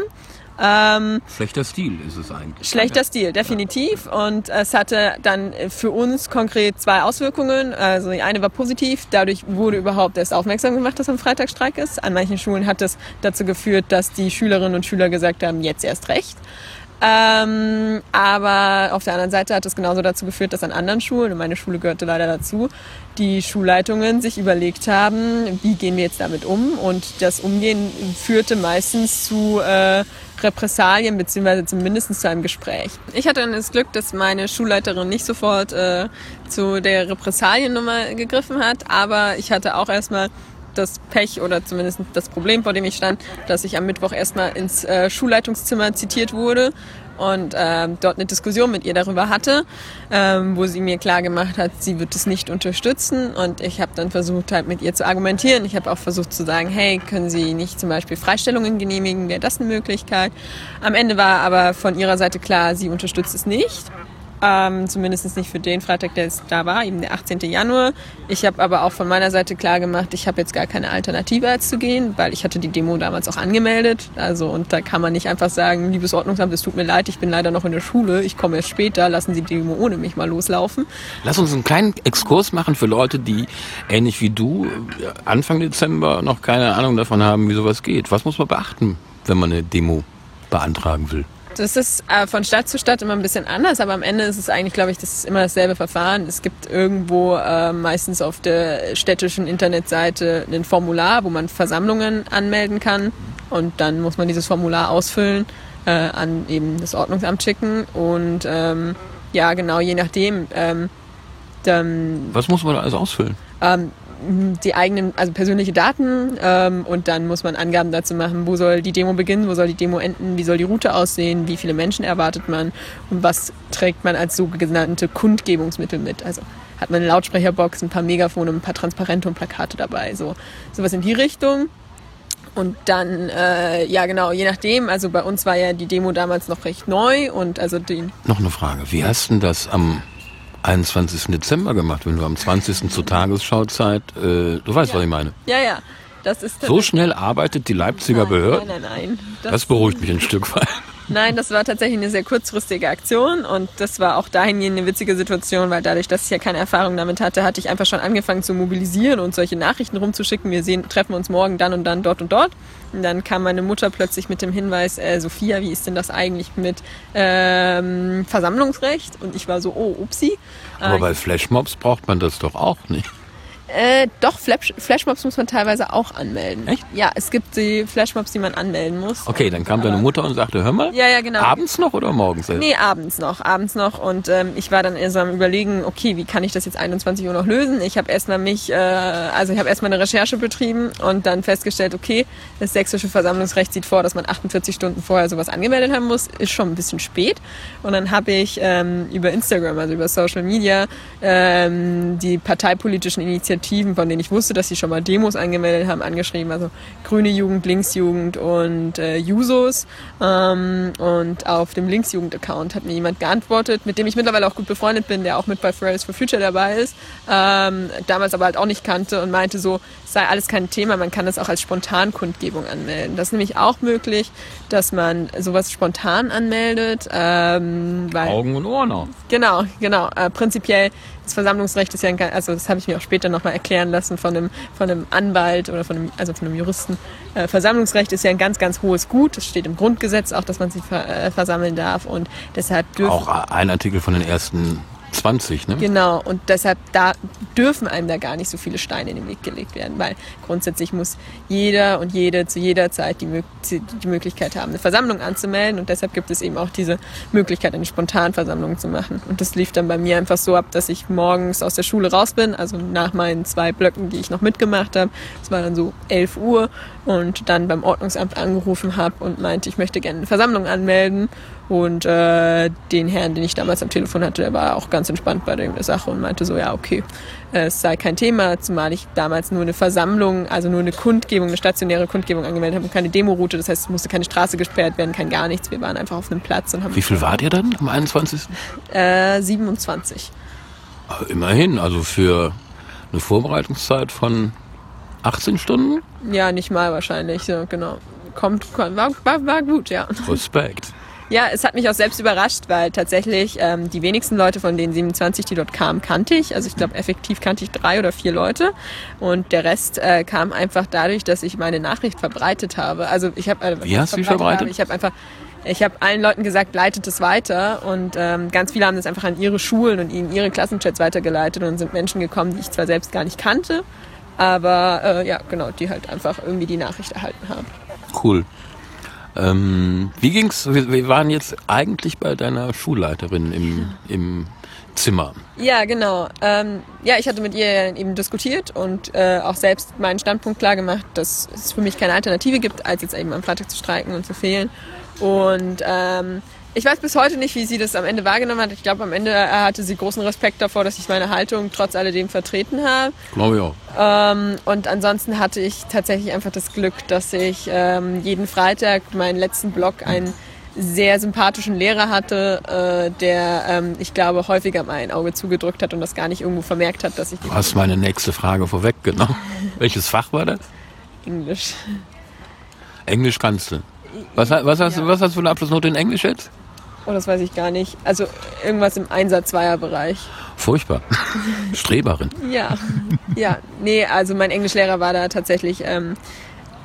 Ähm, schlechter Stil ist es eigentlich. Schlechter Stil, definitiv. Und es hatte dann für uns konkret zwei Auswirkungen. Also die eine war positiv, dadurch wurde überhaupt erst aufmerksam gemacht, dass am Freitag Streik ist. An manchen Schulen hat das dazu geführt, dass die Schülerinnen und Schüler gesagt haben, jetzt erst recht. Ähm, aber auf der anderen Seite hat es genauso dazu geführt, dass an anderen Schulen, und meine Schule gehörte leider dazu, die Schulleitungen sich überlegt haben, wie gehen wir jetzt damit um. Und das Umgehen führte meistens zu äh, Repressalien beziehungsweise zumindest zu einem Gespräch. Ich hatte dann das Glück, dass meine Schulleiterin nicht sofort äh, zu der Repressaliennummer gegriffen hat, aber ich hatte auch erstmal das Pech oder zumindest das Problem, vor dem ich stand, dass ich am Mittwoch erstmal ins äh, Schulleitungszimmer zitiert wurde und ähm, dort eine Diskussion mit ihr darüber hatte, ähm, wo sie mir klar gemacht hat, sie wird es nicht unterstützen und ich habe dann versucht halt mit ihr zu argumentieren. Ich habe auch versucht zu sagen, hey, können Sie nicht zum Beispiel Freistellungen genehmigen, wäre das eine Möglichkeit? Am Ende war aber von ihrer Seite klar, sie unterstützt es nicht. Ähm, zumindest nicht für den Freitag, der es da war, eben der 18. Januar. Ich habe aber auch von meiner Seite klar gemacht, ich habe jetzt gar keine Alternative als zu gehen, weil ich hatte die Demo damals auch angemeldet. Also und da kann man nicht einfach sagen, liebes Ordnungsamt, es tut mir leid, ich bin leider noch in der Schule, ich komme erst später, lassen Sie die Demo ohne mich mal loslaufen. Lass uns einen kleinen Exkurs machen für Leute, die ähnlich wie du Anfang Dezember noch keine Ahnung davon haben, wie sowas geht. Was muss man beachten, wenn man eine Demo beantragen will? Das ist äh, von Stadt zu Stadt immer ein bisschen anders, aber am Ende ist es eigentlich, glaube ich, das ist immer dasselbe Verfahren. Es gibt irgendwo äh, meistens auf der städtischen Internetseite ein Formular, wo man Versammlungen anmelden kann und dann muss man dieses Formular ausfüllen, äh, an eben das Ordnungsamt schicken und ähm, ja, genau, je nachdem. Ähm, dann, Was muss man da also ausfüllen? Ähm, die eigenen, also persönliche Daten ähm, und dann muss man Angaben dazu machen, wo soll die Demo beginnen, wo soll die Demo enden, wie soll die Route aussehen, wie viele Menschen erwartet man und was trägt man als sogenannte Kundgebungsmittel mit. Also hat man eine Lautsprecherbox, ein paar Megafone, ein paar Transparente und Plakate dabei, so sowas in die Richtung. Und dann, äh, ja genau, je nachdem, also bei uns war ja die Demo damals noch recht neu und also die... Noch eine Frage, wie hast du das am 21. Dezember gemacht, wenn du am 20. zur Tagesschauzeit, äh, du weißt, ja. was ich meine. Ja, ja. Das ist so schnell arbeitet die Leipziger nein, Behörde? Nein, nein, nein. Das, das beruhigt mich ein Stück weit. Nein, das war tatsächlich eine sehr kurzfristige Aktion und das war auch dahingehend eine witzige Situation, weil dadurch, dass ich ja keine Erfahrung damit hatte, hatte ich einfach schon angefangen zu mobilisieren und solche Nachrichten rumzuschicken. Wir sehen, treffen uns morgen dann und dann dort und dort. Und dann kam meine Mutter plötzlich mit dem Hinweis, äh, Sophia, wie ist denn das eigentlich mit ähm, Versammlungsrecht? Und ich war so, oh, upsi. Aber äh, bei Flashmobs braucht man das doch auch nicht. Äh, doch, Flash Flashmobs muss man teilweise auch anmelden. Echt? Ja, es gibt die Flashmobs, die man anmelden muss. Okay, dann kam deine Mutter und sagte, hör mal, Ja, ja, genau. abends noch oder morgens? erst? Nee, abends noch, abends noch. Und ähm, ich war dann erst am überlegen, okay, wie kann ich das jetzt 21 Uhr noch lösen? Ich habe erstmal mich, äh, also ich habe erstmal eine Recherche betrieben und dann festgestellt, okay, das sächsische Versammlungsrecht sieht vor, dass man 48 Stunden vorher sowas angemeldet haben muss. Ist schon ein bisschen spät. Und dann habe ich ähm, über Instagram, also über Social Media, ähm, die parteipolitischen Initiativen, von denen ich wusste, dass sie schon mal Demos angemeldet haben, angeschrieben. Also Grüne Jugend, Linksjugend und äh, Jusos. Ähm, und auf dem Linksjugend-Account hat mir jemand geantwortet, mit dem ich mittlerweile auch gut befreundet bin, der auch mit bei Fridays for Future dabei ist, ähm, damals aber halt auch nicht kannte und meinte so, sei alles kein Thema, man kann das auch als Spontankundgebung anmelden. Das ist nämlich auch möglich, dass man sowas spontan anmeldet, ähm, weil Augen und Ohren auf. Genau, genau. Äh, prinzipiell das Versammlungsrecht ist ja ein, also das habe ich mir auch später nochmal erklären lassen von einem, von einem Anwalt oder von einem, also von einem Juristen. Äh, Versammlungsrecht ist ja ein ganz, ganz hohes Gut. Es steht im Grundgesetz auch, dass man sich ver, äh, versammeln darf und deshalb dürfen Auch ein Artikel von den ersten 20, ne? Genau, und deshalb da dürfen einem da gar nicht so viele Steine in den Weg gelegt werden, weil grundsätzlich muss jeder und jede zu jeder Zeit die, die Möglichkeit haben, eine Versammlung anzumelden und deshalb gibt es eben auch diese Möglichkeit, eine Spontanversammlung zu machen. Und das lief dann bei mir einfach so ab, dass ich morgens aus der Schule raus bin, also nach meinen zwei Blöcken, die ich noch mitgemacht habe. Es war dann so 11 Uhr und dann beim Ordnungsamt angerufen habe und meinte, ich möchte gerne eine Versammlung anmelden. Und äh, den Herrn, den ich damals am Telefon hatte, der war auch ganz entspannt bei der Sache und meinte so, ja, okay, es sei kein Thema, zumal ich damals nur eine Versammlung, also nur eine Kundgebung, eine stationäre Kundgebung angemeldet habe und keine Demoroute. Das heißt, es musste keine Straße gesperrt werden, kein gar nichts. Wir waren einfach auf einem Platz und haben Wie viel wart ihr dann am 21.? äh, 27. Aber Immerhin, also für eine Vorbereitungszeit von 18 Stunden? Ja, nicht mal wahrscheinlich, so, genau. Kommt, war, war, war gut, ja. Respekt. Ja, es hat mich auch selbst überrascht, weil tatsächlich ähm, die wenigsten Leute von den 27, die dort kamen, kannte ich. Also ich glaube, effektiv kannte ich drei oder vier Leute. Und der Rest äh, kam einfach dadurch, dass ich meine Nachricht verbreitet habe. Also ich habe äh, Wie hast du sie verbreitet? Habe, ich habe einfach ich habe allen Leuten gesagt, leitet es weiter und ähm, ganz viele haben das einfach an ihre Schulen und in ihre Klassenchats weitergeleitet und sind Menschen gekommen, die ich zwar selbst gar nicht kannte, aber äh, ja, genau, die halt einfach irgendwie die Nachricht erhalten haben. Cool. Ähm, wie ging's? Wir, wir waren jetzt eigentlich bei deiner Schulleiterin im, im Zimmer. Ja, genau. Ähm, ja, ich hatte mit ihr eben diskutiert und äh, auch selbst meinen Standpunkt klar gemacht, dass es für mich keine Alternative gibt, als jetzt eben am Freitag zu streiken und zu fehlen. Und ähm, ich weiß bis heute nicht, wie sie das am Ende wahrgenommen hat. Ich glaube, am Ende äh, hatte sie großen Respekt davor, dass ich meine Haltung trotz alledem vertreten habe. Glaube ich auch. Ähm, und ansonsten hatte ich tatsächlich einfach das Glück, dass ich ähm, jeden Freitag meinen letzten Block einen sehr sympathischen Lehrer hatte, äh, der, ähm, ich glaube, häufiger mal ein Auge zugedrückt hat und das gar nicht irgendwo vermerkt hat, dass ich Du hast meine nächste Frage vorweggenommen. Welches Fach war das? Englisch. Englisch kannst du. Was, was, hast, du Ja. was hast du für eine Abschlussnote in Englisch jetzt? Oh, das weiß ich gar nicht. Also irgendwas im Einsatz-Zweier-Bereich. Furchtbar. Streberin. Ja, ja. Nee, also mein Englischlehrer war da tatsächlich ähm,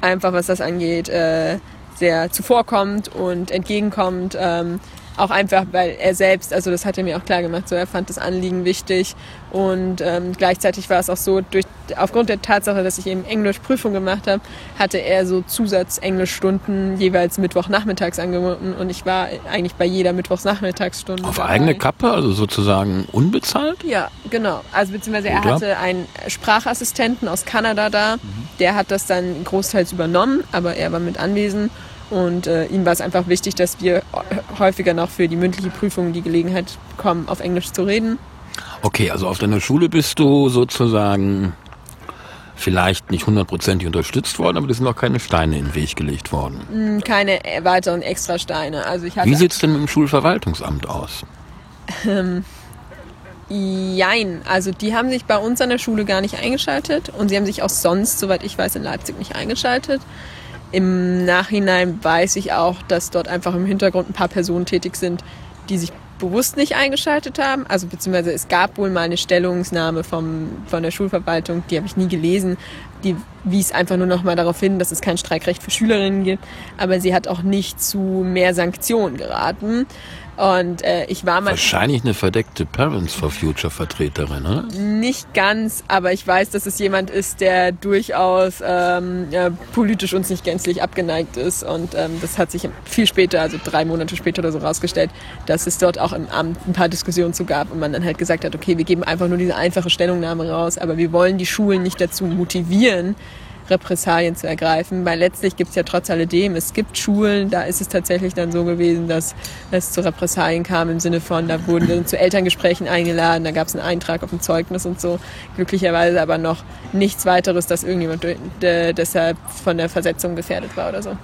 einfach, was das angeht, äh, sehr zuvorkommend und entgegenkommend. Ähm, auch einfach, weil er selbst, also das hat er mir auch klar gemacht, so er fand das Anliegen wichtig und ähm, gleichzeitig war es auch so, durch, aufgrund der Tatsache, dass ich eben Englischprüfung gemacht habe, hatte er so Zusatz-Englischstunden jeweils Mittwochnachmittags angeboten und ich war eigentlich bei jeder Mittwochnachmittagsstunde Auf dabei. eigene Kappe, also sozusagen unbezahlt? Ja, genau. Also beziehungsweise er Oder? hatte einen Sprachassistenten aus Kanada da, der hat das dann großteils übernommen, aber er war mit anwesend und äh, ihm war es einfach wichtig, dass wir häufiger noch für die mündliche Prüfung die Gelegenheit bekommen, auf Englisch zu reden. Okay, also auf deiner Schule bist du sozusagen vielleicht nicht hundertprozentig unterstützt worden, aber es sind noch keine Steine in den Weg gelegt worden. Hm, Keine weiteren Extrasteine. Also ich Wie sieht's denn mit dem Schulverwaltungsamt aus? Jein, also die haben sich bei uns an der Schule gar nicht eingeschaltet und sie haben sich auch sonst, soweit ich weiß, in Leipzig nicht eingeschaltet. Im Nachhinein weiß ich auch, dass dort einfach im Hintergrund ein paar Personen tätig sind, die sich bewusst nicht eingeschaltet haben. Also beziehungsweise es gab wohl mal eine Stellungnahme vom, von der Schulverwaltung, die habe ich nie gelesen. Die wies einfach nur noch mal darauf hin, dass es kein Streikrecht für Schülerinnen gibt. Aber sie hat auch nicht zu mehr Sanktionen geraten. Und äh, ich war mal Wahrscheinlich eine verdeckte Parents for Future Vertreterin, oder? nicht ganz, aber ich weiß, dass es jemand ist, der durchaus ähm, ja, politisch uns nicht gänzlich abgeneigt ist. Und ähm, das hat sich viel später, also drei Monate später oder so, rausgestellt, dass es dort auch im Amt ein paar Diskussionen zu gab und man dann halt gesagt hat, okay, wir geben einfach nur diese einfache Stellungnahme raus, aber wir wollen die Schulen nicht dazu motivieren, Repressalien zu ergreifen, weil letztlich gibt es ja trotz alledem, es gibt Schulen, da ist es tatsächlich dann so gewesen, dass es zu Repressalien kam im Sinne von, da wurden dann zu Elterngesprächen eingeladen, da gab es einen Eintrag auf dem Zeugnis und so. Glücklicherweise aber noch nichts weiteres, dass irgendjemand deshalb von der Versetzung gefährdet war oder so.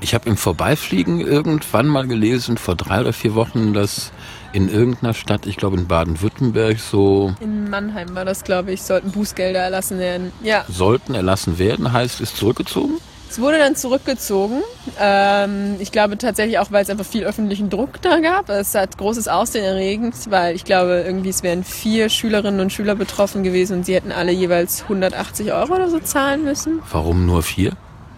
Ich habe im Vorbeifliegen irgendwann mal gelesen, vor drei oder vier Wochen, dass in irgendeiner Stadt, ich glaube in Baden-Württemberg, so In Mannheim war das, glaube ich, sollten Bußgelder erlassen werden. Ja, sollten erlassen werden, heißt ist zurückgezogen. Es wurde dann zurückgezogen. Ähm, ich glaube tatsächlich auch, weil es einfach viel öffentlichen Druck da gab. Es hat großes Aussehen erregend, weil ich glaube, irgendwie es wären vier Schülerinnen und Schüler betroffen gewesen und sie hätten alle jeweils 180 Euro oder so zahlen müssen. Warum nur vier?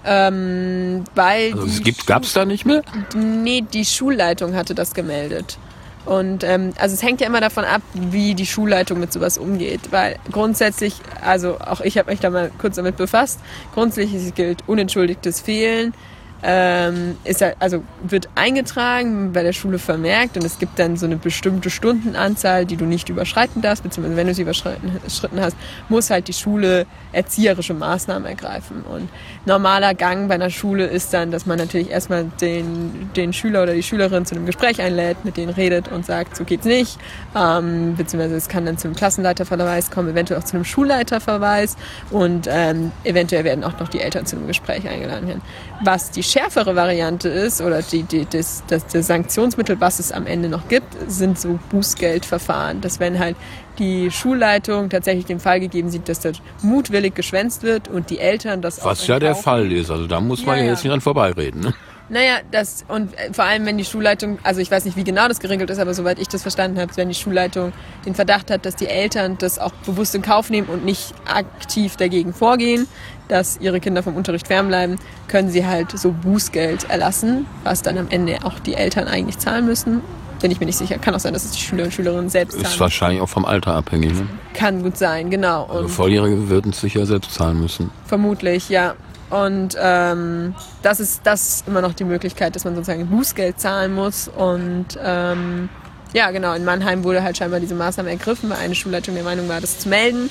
Ähm, weil Also es gibt, gab's da nicht mehr? Nee, die Schulleitung hatte das gemeldet. Und ähm, also es hängt ja immer davon ab, wie die Schulleitung mit sowas umgeht. Weil grundsätzlich, also auch ich habe mich da mal kurz damit befasst, grundsätzlich gilt unentschuldigtes Fehlen. Ähm, ist also wird eingetragen bei der Schule vermerkt und es gibt dann so eine bestimmte Stundenanzahl, die du nicht überschreiten darfst, beziehungsweise wenn du sie überschritten überschritten hast, muss halt die Schule erzieherische Maßnahmen ergreifen. Und normaler Gang bei einer Schule ist dann, dass man natürlich erstmal den, den Schüler oder die Schülerin zu einem Gespräch einlädt, mit denen redet und sagt, so geht's nicht. Ähm, beziehungsweise es kann dann zu einem Klassenleiterverweis kommen, eventuell auch zu einem Schulleiterverweis und ähm, eventuell werden auch noch die Eltern zu einem Gespräch eingeladen werden. Was die schärfere Variante ist oder die, die, das, das, das Sanktionsmittel, was es am Ende noch gibt, sind so Bußgeldverfahren. Dass wenn halt die Schulleitung tatsächlich den Fall gegeben sieht, dass das mutwillig geschwänzt wird und die Eltern das auch Was ja der Fall ist. Also da muss man Ja, ja, ja. jetzt nicht dran vorbeireden. Ne? Naja, das und äh, vor allem, wenn die Schulleitung, also ich weiß nicht, wie genau das geregelt ist, aber soweit ich das verstanden habe, wenn die Schulleitung den Verdacht hat, dass die Eltern das auch bewusst in Kauf nehmen und nicht aktiv dagegen vorgehen, dass ihre Kinder vom Unterricht fernbleiben, können sie halt so Bußgeld erlassen, was dann am Ende auch die Eltern eigentlich zahlen müssen. Bin ich mir nicht sicher. Kann auch sein, dass es die Schüler und Schülerinnen selbst Ist zahlen. wahrscheinlich auch vom Alter abhängig. Ne? Kann gut sein, genau. Also Und Volljährige würden es sicher selbst zahlen müssen. Vermutlich, ja. Und ähm, das, ist, das ist immer noch die Möglichkeit, dass man sozusagen Bußgeld zahlen muss. Und ähm, ja, genau, in Mannheim wurde halt scheinbar diese Maßnahme ergriffen, weil eine Schulleitung der Meinung war, das zu melden.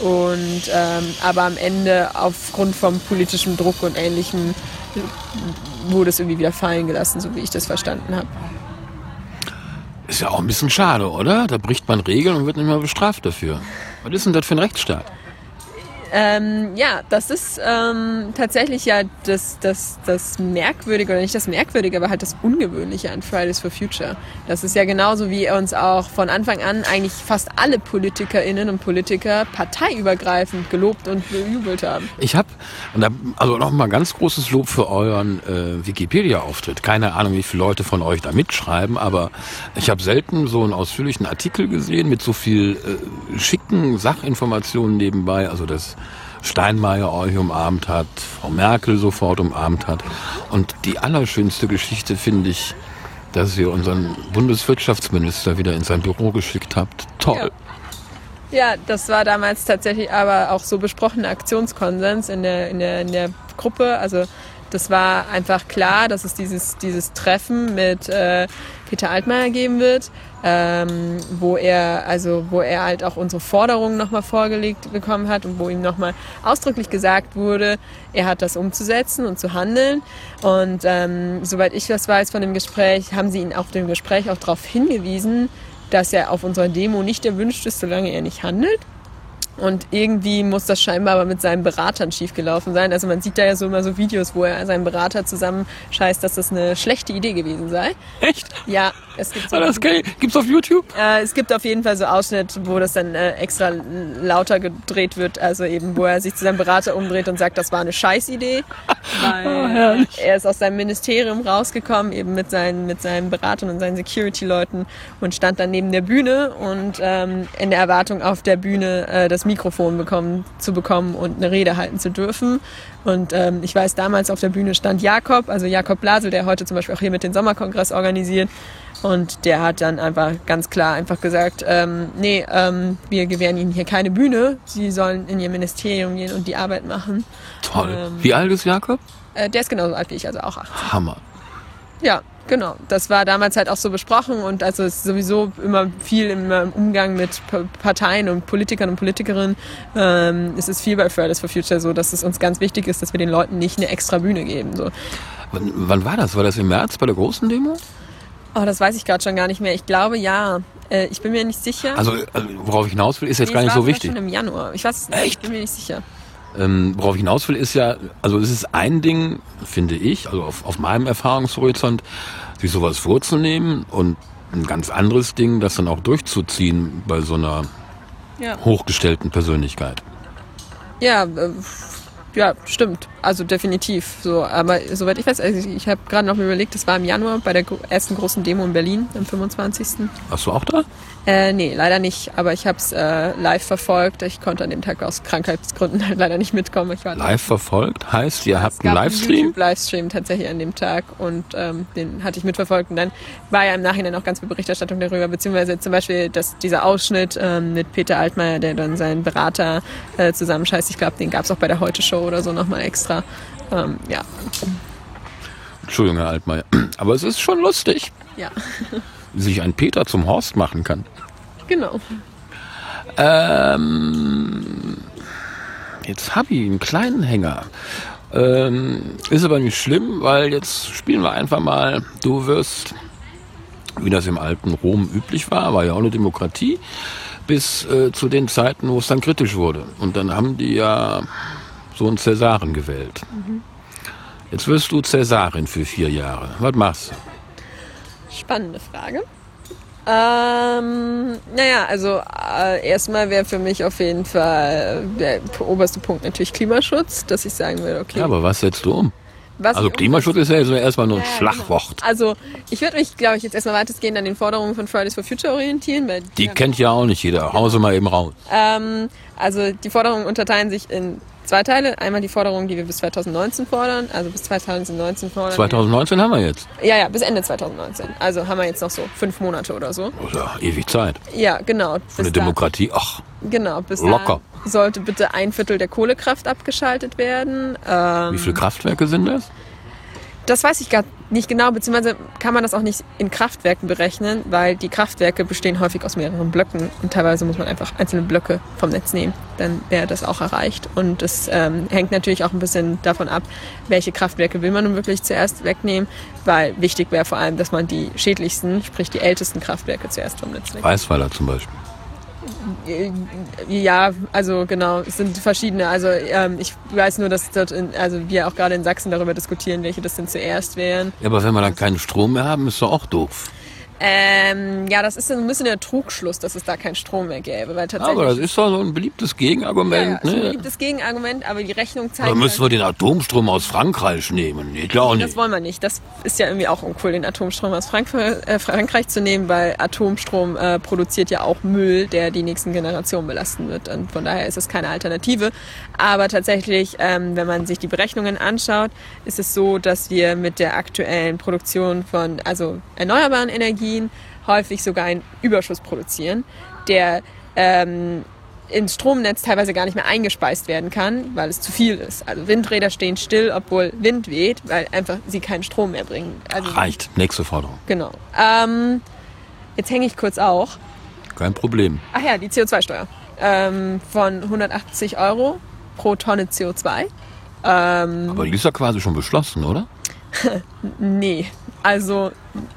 Und ähm, aber am Ende aufgrund vom politischen Druck und ähnlichem wurde es irgendwie wieder fallen gelassen, so wie ich das verstanden habe. Ist ja auch ein bisschen schade, oder? Da bricht man Regeln und wird nicht mehr bestraft dafür. Was ist denn das für ein Rechtsstaat? Ähm, ja, das ist ähm, tatsächlich ja das, das, das Merkwürdige, oder nicht das Merkwürdige, aber halt das Ungewöhnliche an Fridays for Future. Das ist ja genauso, wie uns auch von Anfang an eigentlich fast alle PolitikerInnen und Politiker parteiübergreifend gelobt und bejubelt haben. Ich habe, also nochmal ganz großes Lob für euren äh, Wikipedia-Auftritt. Keine Ahnung, wie viele Leute von euch da mitschreiben, aber ich habe selten so einen ausführlichen Artikel gesehen mit so viel äh, schicken Sachinformationen nebenbei. Also dass Steinmeier euch umarmt hat, Frau Merkel sofort umarmt hat. Und die allerschönste Geschichte finde ich, dass ihr unseren Bundeswirtschaftsminister wieder in sein Büro geschickt habt. Toll. Ja, das war damals tatsächlich aber auch so besprochener Aktionskonsens in der, in der, in der Gruppe. Also das war einfach klar, dass es dieses, dieses Treffen mit äh, Peter Altmaier geben wird, ähm, wo er also wo er halt auch unsere Forderungen nochmal vorgelegt bekommen hat und wo ihm nochmal ausdrücklich gesagt wurde, er hat das umzusetzen und zu handeln. Und ähm, soweit ich das weiß von dem Gespräch, haben sie ihn auf dem Gespräch auch darauf hingewiesen, dass er auf unserer Demo nicht erwünscht ist, solange er nicht handelt. Und irgendwie muss das scheinbar aber mit seinen Beratern schiefgelaufen sein. Also man sieht da ja so immer so Videos, wo er seinen Berater zusammenscheißt, dass das eine schlechte Idee gewesen sei. Echt? Ja, es gibt so Ah, Das ich. gibt's auf YouTube? äh, es gibt auf jeden Fall so Ausschnitte, wo das dann äh, extra lauter gedreht wird, also eben, wo er sich zu seinem Berater umdreht und sagt, das war eine Scheißidee. Weil er ist aus seinem Ministerium rausgekommen, eben mit seinen, mit seinen Beratern und seinen Security-Leuten und stand dann neben der Bühne und ähm, in der Erwartung auf der Bühne äh, das Mikrofon bekommen, zu bekommen und eine Rede halten zu dürfen. Und ähm, ich weiß, damals auf der Bühne stand Jakob, also Jakob Blasel, der heute zum Beispiel auch hier mit den Sommerkongress organisiert. Und der hat dann einfach ganz klar einfach gesagt, ähm, nee, ähm, wir gewähren ihnen hier keine Bühne. Sie sollen in ihr Ministerium gehen und die Arbeit machen. Toll. Ähm, Wie alt ist Jakob? Äh, der ist genauso alt wie ich, also auch 18. Hammer. Ja, genau. Das war damals halt auch so besprochen und also es ist sowieso immer viel im Umgang mit Parteien und Politikern und Politikerinnen. Ähm, es ist viel bei Fridays for Future so, dass es uns ganz wichtig ist, dass wir den Leuten nicht eine extra Bühne geben. So. Wann, wann war das? War das im März bei der großen Demo? Oh, das weiß ich gerade schon gar nicht mehr. Ich glaube ja. Äh, ich bin mir nicht sicher. Also, also worauf ich hinaus will, ist jetzt Nee, gar nicht so wichtig. schon im Januar. Ich weiß. Echt? Ich bin mir nicht sicher. Ähm, worauf ich hinaus will, ist ja, also es ist ein Ding, finde ich, also auf, auf meinem Erfahrungshorizont, sich sowas vorzunehmen und ein ganz anderes Ding, das dann auch durchzuziehen bei so einer Ja. hochgestellten Persönlichkeit. Ja, äh, ja, stimmt. Also definitiv. So, aber soweit ich weiß, also ich, habe gerade noch überlegt, das war im Januar bei der ersten großen Demo in Berlin am 25. Warst du auch da? Äh, nee, leider nicht. Aber ich habe es äh, live verfolgt. Ich konnte an dem Tag aus Krankheitsgründen halt leider nicht mitkommen. Ich war Live verfolgt? Heißt, ihr habt einen Livestream? YouTube-Livestream tatsächlich an dem Tag und ähm, den hatte ich mitverfolgt. Und dann war ja im Nachhinein auch ganz viel Berichterstattung darüber, beziehungsweise zum Beispiel dass dieser Ausschnitt ähm, mit Peter Altmaier, der dann seinen Berater äh, zusammenscheißt. Ich glaube, den gab es auch bei der Heute-Show oder so nochmal extra. Ähm, ja, Entschuldigung, Herr Altmaier. Aber es ist schon lustig, ja, sich ein Peter zum Horst machen kann. genau. Ähm, jetzt habe ich einen kleinen Hänger. Ähm, ist aber nicht schlimm, weil jetzt spielen wir einfach mal, du wirst, wie das im alten Rom üblich war, war ja auch eine Demokratie, bis äh, zu den Zeiten, wo es dann kritisch wurde. Und dann haben die ja so einen Cäsaren gewählt. Jetzt wirst du Cäsarin für vier Jahre. Was machst du? Spannende Frage. Ähm, naja, also äh, erstmal wäre für mich auf jeden Fall der oberste Punkt natürlich Klimaschutz, dass ich sagen würde, okay. Ja, aber was setzt du um? was Also Klimaschutz ist ja erstmal nur ein Ja, ja, Schlagwort. Genau. Also ich würde mich, glaube ich, jetzt erstmal weitestgehend an den Forderungen von Fridays for Future orientieren. Weil Die haben- kennt ja auch nicht jeder. Hause mal eben raus. Ähm, also die Forderungen unterteilen sich in zwei Teile. Einmal die Forderungen, die wir bis 2019 fordern, also bis 2019 fordern. 2019 haben wir jetzt. Ja, ja, bis Ende 2019. Also haben wir jetzt noch so fünf Monate oder so. Oder ewig Zeit. Ja, genau. Für eine Demokratie. Ach, Genau, bis Locker. sollte bitte ein Viertel der Kohlekraft abgeschaltet werden. Ähm, wie viele Kraftwerke sind das? Das weiß ich gar nicht genau, beziehungsweise kann man das auch nicht in Kraftwerken berechnen, weil die Kraftwerke bestehen häufig aus mehreren Blöcken und teilweise muss man einfach einzelne Blöcke vom Netz nehmen. Dann wäre das auch erreicht. Und es ähm, hängt natürlich auch ein bisschen davon ab, welche Kraftwerke will man nun wirklich zuerst wegnehmen, weil wichtig wäre vor allem, dass man die schädlichsten, sprich die ältesten Kraftwerke zuerst vom Netz wegnimmt. Weißweiler zum Beispiel. Ja, also genau, es sind verschiedene. Also ähm, ich weiß nur, dass dort, in, also wir auch gerade in Sachsen darüber diskutieren, welche das denn zuerst wären. Ja, aber wenn wir dann keinen Strom mehr haben, ist doch auch doof. Ähm, ja, das ist so ein bisschen der Trugschluss, dass es da keinen Strom mehr gäbe, weil tatsächlich. Aber das ist doch so ein beliebtes ja, Gegenargument. ja, ist ein ne? beliebtes Gegenargument, aber die Rechnung zeigt. Oder müssen wir halt, den Atomstrom aus Frankreich nehmen? Ich glaube das nicht. wollen wir nicht. Das ist ja irgendwie auch uncool, den Atomstrom aus Frank äh, Frankreich zu nehmen, weil Atomstrom äh, produziert ja auch Müll, der die nächsten Generationen belasten wird. Und von daher ist es keine Alternative. Aber tatsächlich, ähm, wenn man sich die Berechnungen anschaut, ist es so, dass wir mit der aktuellen Produktion von also erneuerbaren Energien häufig sogar einen Überschuss produzieren, der ähm, ins Stromnetz teilweise gar nicht mehr eingespeist werden kann, weil es zu viel ist. Also Windräder stehen still, obwohl Wind weht, weil einfach sie keinen Strom mehr bringen. Also Reicht. Nächste Forderung. genau. Ähm, jetzt hänge ich kurz auch. Kein Problem. Ach ja, die CO2-Steuer ähm, von 180 Euro pro Tonne CO2. Ähm, Aber die ist ja quasi schon beschlossen, oder? nee, also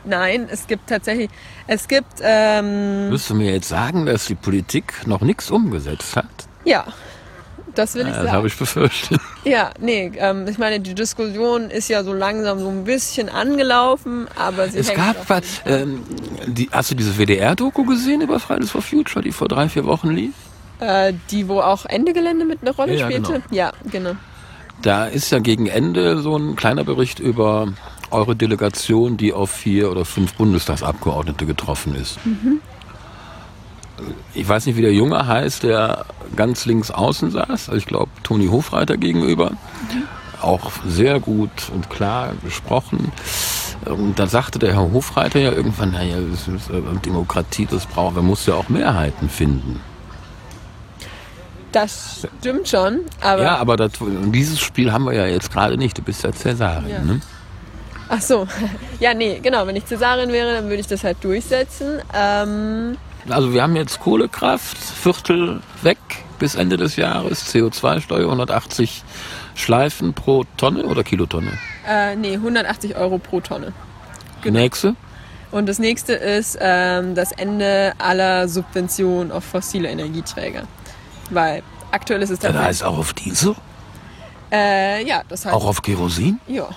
nein, es gibt tatsächlich, es gibt, ähm, Wirst du mir jetzt sagen, dass die Politik noch nichts umgesetzt hat? ja, das will ich Ja, das sagen. habe ich befürchtet. Ja, nee, ähm, ich meine, die Diskussion ist ja so langsam so ein bisschen angelaufen, aber sie Es gab was, ähm, die, hast du diese WDR-Doku gesehen über Fridays for Future, die vor drei, vier Wochen lief? äh, die, wo auch Ende Gelände mit einer Rolle ja, spielte. genau. Ja, genau. Da ist ja gegen Ende so ein kleiner Bericht über eure Delegation, die auf vier oder fünf Bundestagsabgeordnete getroffen ist. Ich weiß nicht, wie der Junge heißt, der ganz links außen saß. Also ich glaube, Toni Hofreiter gegenüber. Auch sehr gut und klar gesprochen. Und da sagte der Herr Hofreiter ja irgendwann, naja, äh, Demokratie, das brauchen wir, muss ja auch Mehrheiten finden. Das stimmt schon, aber. Ja, aber das, dieses Spiel haben wir ja jetzt gerade nicht. Du bist ja Cäsarin, Ja. ne? Ach so. Ja, nee, genau. Wenn ich Cäsarin wäre, dann würde ich das halt durchsetzen. Ähm, Also wir haben jetzt Kohlekraft, Viertel weg bis Ende des Jahres, CO2-Steuer 180 Schleifen pro Tonne oder Kilotonne. äh, nee, 180 Euro pro Tonne. Genau. Nächste? Und das nächste ist ähm, das Ende aller Subventionen auf fossile Energieträger. Weil aktuell ist es Das dann. heißt auch auf Diesel, äh, ja, das heißt. auch auf Kerosin. Ja.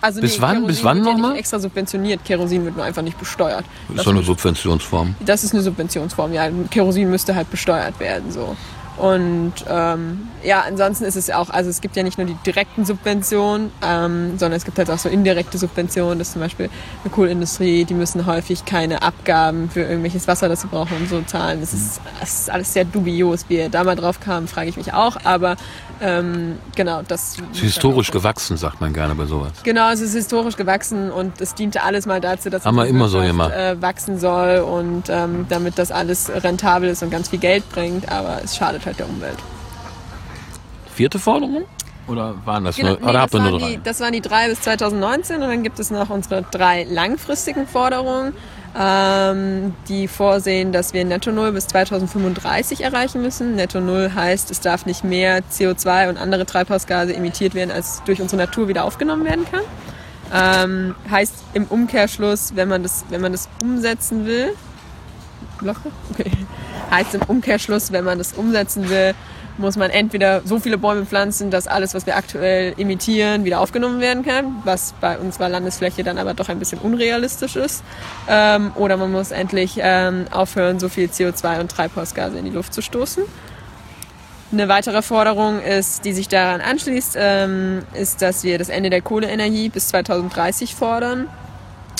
Also Bis wann? Kerosin Bis wann wird ja nochmal? nicht extra subventioniert. Kerosin wird nur einfach nicht besteuert. Das ist doch eine Subventionsform. Das ist eine Subventionsform, ja. Kerosin müsste halt besteuert werden, so. Und ähm, ja, ansonsten ist es auch, also es gibt ja nicht nur die direkten Subventionen, ähm, sondern es gibt halt auch so indirekte Subventionen, dass zum Beispiel eine Kohleindustrie, die müssen häufig keine Abgaben für irgendwelches Wasser, das sie brauchen und so zahlen. Das ist, das ist alles sehr dubios. Wie er da mal drauf kam, frage ich mich auch. Aber ähm, genau, das Ist historisch gewachsen, sagt man gerne bei sowas. Genau, es ist historisch gewachsen und es diente alles mal dazu, dass Haben die immer so gemacht. Äh, wachsen soll und ähm, damit das alles rentabel ist und ganz viel Geld bringt, aber es schadet halt der Umwelt. Vierte Forderung? Oder waren das Genau, nur, nee, oder das, habt ihr waren nur die, drei? das waren die drei bis 2019 und dann gibt es noch unsere drei langfristigen Forderungen, ähm, die vorsehen, dass wir Netto Null bis 2035 erreichen müssen. Netto Null heißt, es darf nicht mehr CO2 und andere Treibhausgase emittiert werden, als durch unsere Natur wieder aufgenommen werden kann. Ähm, heißt im Umkehrschluss, wenn man das, wenn man das umsetzen will, Glocke? Okay. Heißt im Umkehrschluss, wenn man das umsetzen will, muss man entweder so viele Bäume pflanzen, dass alles, was wir aktuell emittieren, wieder aufgenommen werden kann, was bei unserer Landesfläche dann aber doch ein bisschen unrealistisch ist. Ähm, oder man muss endlich ähm, aufhören, so viel CO2 und Treibhausgase in die Luft zu stoßen. Eine weitere Forderung ist, die sich daran anschließt, ähm, ist, dass wir das Ende der Kohleenergie bis 2030 fordern.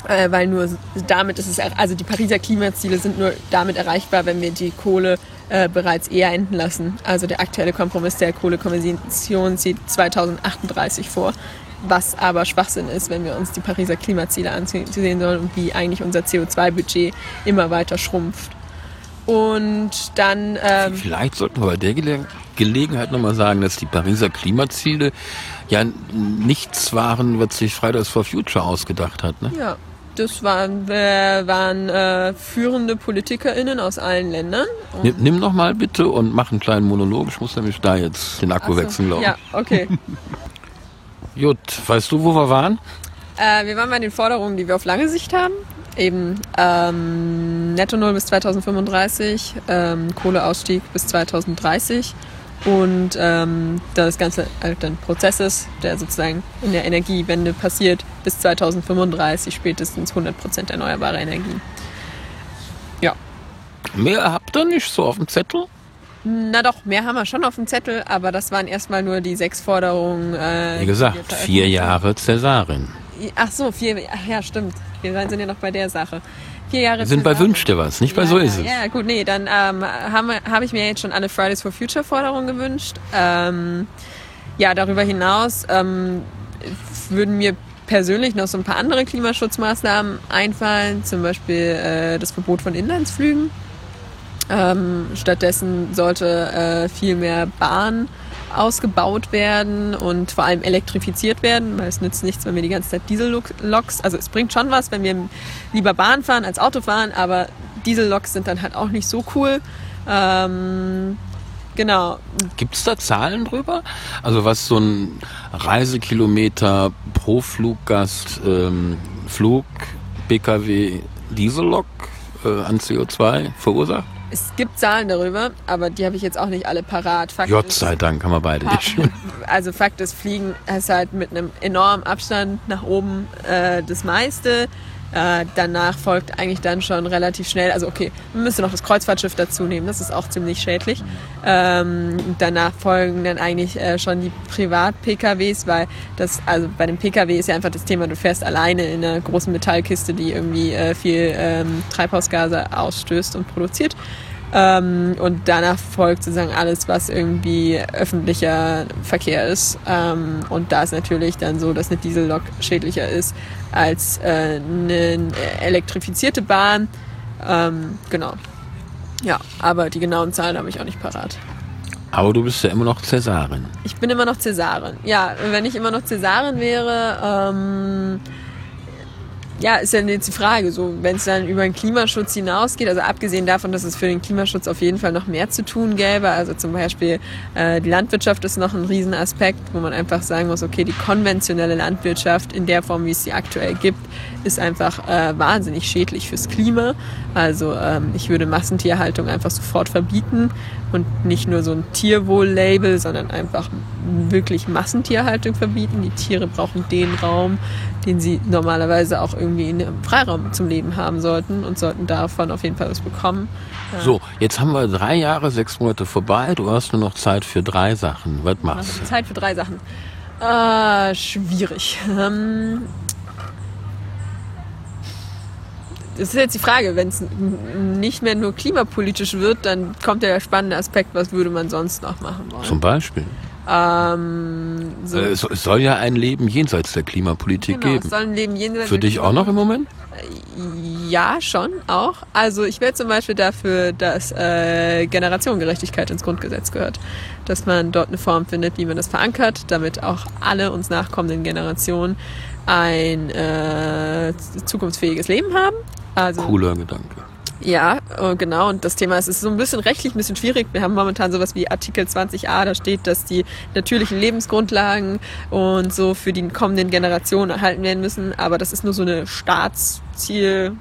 Äh, weil nur damit ist es, also die Pariser Klimaziele sind nur damit erreichbar, wenn wir die Kohle äh, bereits eher enden lassen. Also der aktuelle Kompromiss der Kohlekommission sieht 2038 vor, was aber Schwachsinn ist, wenn wir uns die Pariser Klimaziele ansehen sollen und wie eigentlich unser CO2-Budget immer weiter schrumpft. Und dann ähm, Vielleicht sollten wir bei der Gele Gelegenheit nochmal sagen, dass die Pariser Klimaziele ja nichts waren, was sich Fridays for Future ausgedacht hat. Ne? Ja, das waren, äh, waren äh, führende PolitikerInnen aus allen Ländern. Nimm, nimm noch mal bitte und mach einen kleinen Monolog. Ich muss nämlich da jetzt den Akku so, wechseln, glaube ich. Ja, okay. Gut, weißt du, wo wir waren? äh, wir waren bei den Forderungen, die wir auf lange Sicht haben. Eben ähm, Netto Null bis 2035, ähm, Kohleausstieg bis 2030 und ähm, das Ganze halt ein Prozess ist, der sozusagen in der Energiewende passiert, bis 2035 spätestens 100% erneuerbare Energien. Ja, Mehr habt ihr nicht so auf dem Zettel? Na doch, mehr haben wir schon auf dem Zettel, aber das waren erstmal nur die sechs Forderungen. Äh, Wie gesagt, vier Jahre Cäsarin. Ach so, vier. Ach ja, stimmt. Wir sind ja noch bei der Sache. Vier Jahre. Wir sind bei zusammen. Wünsch dir was, nicht bei ja, So ist es. Ja, gut, nee, dann ähm, habe hab ich mir jetzt schon alle Fridays for Future Forderungen gewünscht. Ähm, ja, darüber hinaus ähm, würden mir persönlich noch so ein paar andere Klimaschutzmaßnahmen einfallen, zum Beispiel äh, das Verbot von Inlandsflügen. Ähm, stattdessen sollte äh, viel mehr Bahn ausgebaut werden und vor allem elektrifiziert werden, weil es nützt nichts, wenn wir die ganze Zeit Dieselloks, also es bringt schon was, wenn wir lieber Bahn fahren als Auto fahren, aber Dieselloks sind dann halt auch nicht so cool. Ähm, genau, Gibt es da Zahlen drüber? Also was so ein Reisekilometer pro Fluggast ähm, Flug PKW Diesellok äh, an CO2 verursacht? Es gibt Zahlen darüber, aber die habe ich jetzt auch nicht alle parat. Fakt Gott sei Dank haben wir beide nicht. Also Fakt ist, Fliegen ist halt mit einem enormen Abstand nach oben äh, das meiste. Äh, danach folgt eigentlich dann schon relativ schnell, also okay, man müsste noch das Kreuzfahrtschiff dazu nehmen, das ist auch ziemlich schädlich. Ähm, danach folgen dann eigentlich äh, schon die Privat-PKWs, weil das, also bei dem PKW ist ja einfach das Thema, du fährst alleine in einer großen Metallkiste, die irgendwie äh, viel ähm, Treibhausgase ausstößt und produziert. Ähm, und danach folgt sozusagen alles, was irgendwie öffentlicher Verkehr ist. Ähm, und da ist natürlich dann so, dass eine Diesellok schädlicher ist als äh, eine elektrifizierte Bahn. Ähm, genau. Ja, aber die genauen Zahlen habe ich auch nicht parat. Aber du bist ja immer noch Cäsarin. Ich bin immer noch Cäsarin. Ja, wenn ich immer noch Cäsarin wäre, ähm, ja, ist ja jetzt die Frage, so wenn es dann über den Klimaschutz hinausgeht, also abgesehen davon, dass es für den Klimaschutz auf jeden Fall noch mehr zu tun gäbe, also zum Beispiel äh, die Landwirtschaft ist noch ein Riesenaspekt, wo man einfach sagen muss, okay, die konventionelle Landwirtschaft in der Form, wie es sie aktuell gibt, ist einfach äh, wahnsinnig schädlich fürs Klima. Also ähm, ich würde Massentierhaltung einfach sofort verbieten und nicht nur so ein Tierwohl-Label, sondern einfach wirklich Massentierhaltung verbieten. Die Tiere brauchen den Raum, den sie normalerweise auch irgendwie in einem Freiraum zum Leben haben sollten und sollten davon auf jeden Fall was bekommen. Ja. So, jetzt haben wir drei Jahre, sechs Monate vorbei. Du hast nur noch Zeit für drei Sachen. Was machst du? Zeit für drei Sachen. Äh, schwierig. Ähm, das ist jetzt die Frage, wenn es nicht mehr nur klimapolitisch wird, dann kommt ja der spannende Aspekt, was würde man sonst noch machen wollen? Zum Beispiel. Ähm, so. äh, es soll ja ein Leben jenseits der Klimapolitik genau, geben. Es soll ein Leben jenseits Für dich auch noch im Moment? Äh, ja, schon auch. Also ich wäre zum Beispiel dafür, dass äh, Generationengerechtigkeit ins Grundgesetz gehört. Dass man dort eine Form findet, wie man das verankert, damit auch alle uns nachkommenden Generationen ein äh, zukunftsfähiges Leben haben. Also, Cooler Gedanke. Ja, äh, genau. Und das Thema ist, es ist so ein bisschen rechtlich ein bisschen schwierig. Wir haben momentan sowas wie Artikel 20a, da steht, dass die natürlichen Lebensgrundlagen und so für die kommenden Generationen erhalten werden müssen. Aber das ist nur so eine Staatsziel,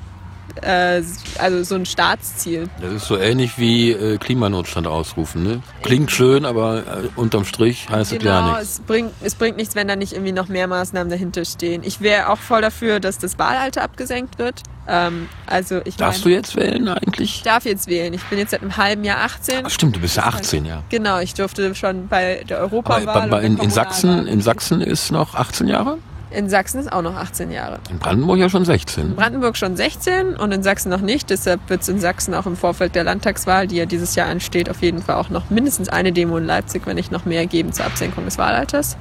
äh, also so ein Staatsziel. Das ist so ähnlich wie äh, Klimanotstand ausrufen. Ne? Klingt schön, aber äh, unterm Strich heißt genau, es ja nichts. Es bringt, es bringt nichts, wenn da nicht irgendwie noch mehr Maßnahmen dahinter stehen. Ich wäre auch voll dafür, dass das Wahlalter abgesenkt wird. Ähm, also ich Darfst mein, du jetzt wählen eigentlich? Ich darf jetzt wählen. Ich bin jetzt seit einem halben Jahr 18. Ach, stimmt, du bist ja 18, ja. Genau, ich durfte schon bei der Europawahl. Aber bei, in, in, Sachsen, in Sachsen ist noch 18 Jahre? In Sachsen ist auch noch 18 Jahre. In Brandenburg ja schon 16. In Brandenburg schon 16 und in Sachsen noch nicht. Deshalb wird es in Sachsen auch im Vorfeld der Landtagswahl, die ja dieses Jahr ansteht, auf jeden Fall auch noch mindestens eine Demo in Leipzig, wenn nicht noch mehr geben zur Absenkung des Wahlalters.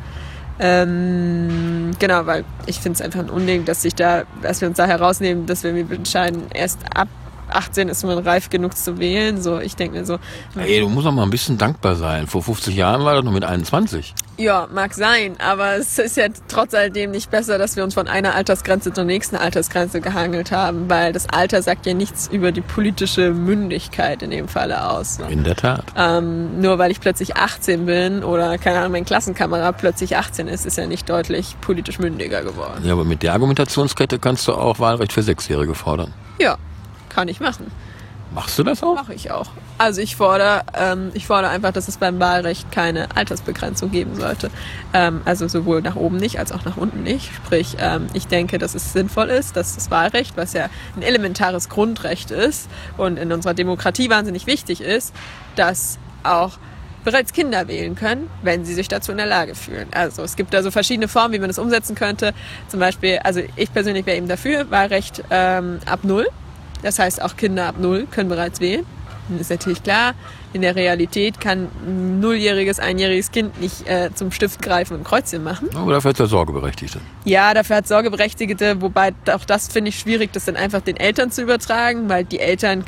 Ähm, genau, weil ich finde es einfach ein Unding, dass sich da, dass wir uns da herausnehmen, dass wir entscheiden, erst ab 18 ist man reif genug zu wählen. So, ich denke mir so. Ey, du musst auch mal ein bisschen dankbar sein. Vor 50 Jahren war das noch mit 21. Ja, mag sein, aber es ist ja trotz alledem nicht besser, dass wir uns von einer Altersgrenze zur nächsten Altersgrenze gehangelt haben, weil das Alter sagt ja nichts über die politische Mündigkeit in dem Falle aus. Ne? In der Tat. Ähm, nur weil ich plötzlich 18 bin oder keine Ahnung, mein Klassenkamerad plötzlich 18 ist, ist er nicht deutlich politisch mündiger geworden. Ja, aber mit der Argumentationskette kannst du auch Wahlrecht für Sechsjährige fordern. Ja, kann ich machen. Machst du das auch? Mache ich auch. Also ich fordere, ähm, ich fordere einfach, dass es beim Wahlrecht keine Altersbegrenzung geben sollte. Ähm, also sowohl nach oben nicht als auch nach unten nicht. Sprich, ähm, ich denke, dass es sinnvoll ist, dass das Wahlrecht, was ja ein elementares Grundrecht ist und in unserer Demokratie wahnsinnig wichtig ist, dass auch bereits Kinder wählen können, wenn sie sich dazu in der Lage fühlen. Also es gibt da so verschiedene Formen, wie man das umsetzen könnte. Zum Beispiel, also ich persönlich wäre eben dafür, Wahlrecht ähm, ab null. Das heißt, auch Kinder ab null können bereits wählen. Das ist natürlich klar, in der Realität kann ein nulljähriges, einjähriges Kind nicht äh, zum Stift greifen und Kreuzchen machen. Aber dafür hat es Sorgeberechtigte. Ja, dafür hat Sorgeberechtigte, wobei auch das finde ich schwierig, das dann einfach den Eltern zu übertragen, weil die Eltern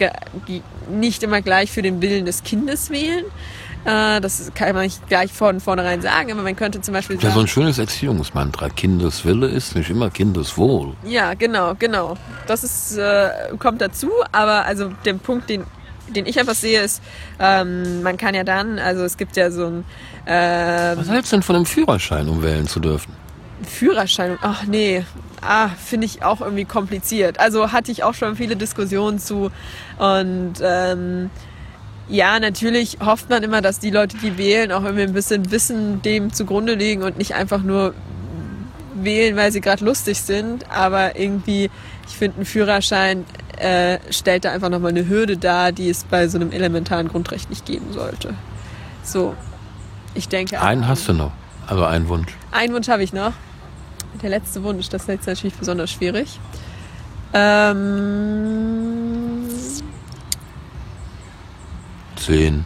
nicht immer gleich für den Willen des Kindes wählen. Äh, das kann man nicht gleich von vornherein sagen, aber man könnte zum Beispiel sagen. Ja, so ein schönes Erziehungsmantra. Kindeswille ist nicht immer Kindeswohl. Ja, genau, genau. Das ist, äh, kommt dazu, aber also der Punkt, den den ich einfach sehe, ist, ähm, man kann ja dann, also es gibt ja so ein. Äh, Was hältst du denn von einem Führerschein, um wählen zu dürfen? Führerschein, ach nee, ah, finde ich auch irgendwie kompliziert. Also hatte ich auch schon viele Diskussionen zu und ähm, ja, natürlich hofft man immer, dass die Leute, die wählen, auch irgendwie ein bisschen Wissen dem zugrunde legen und nicht einfach nur wählen, weil sie gerade lustig sind. Aber irgendwie, ich finde, ein Führerschein äh, stellt da einfach nochmal eine Hürde dar, die es bei so einem elementaren Grundrecht nicht geben sollte. So, ich denke. Einen hast du noch, also einen Wunsch. Einen Wunsch habe ich noch. Der letzte Wunsch, das ist jetzt natürlich besonders schwierig. Ähm, zehn,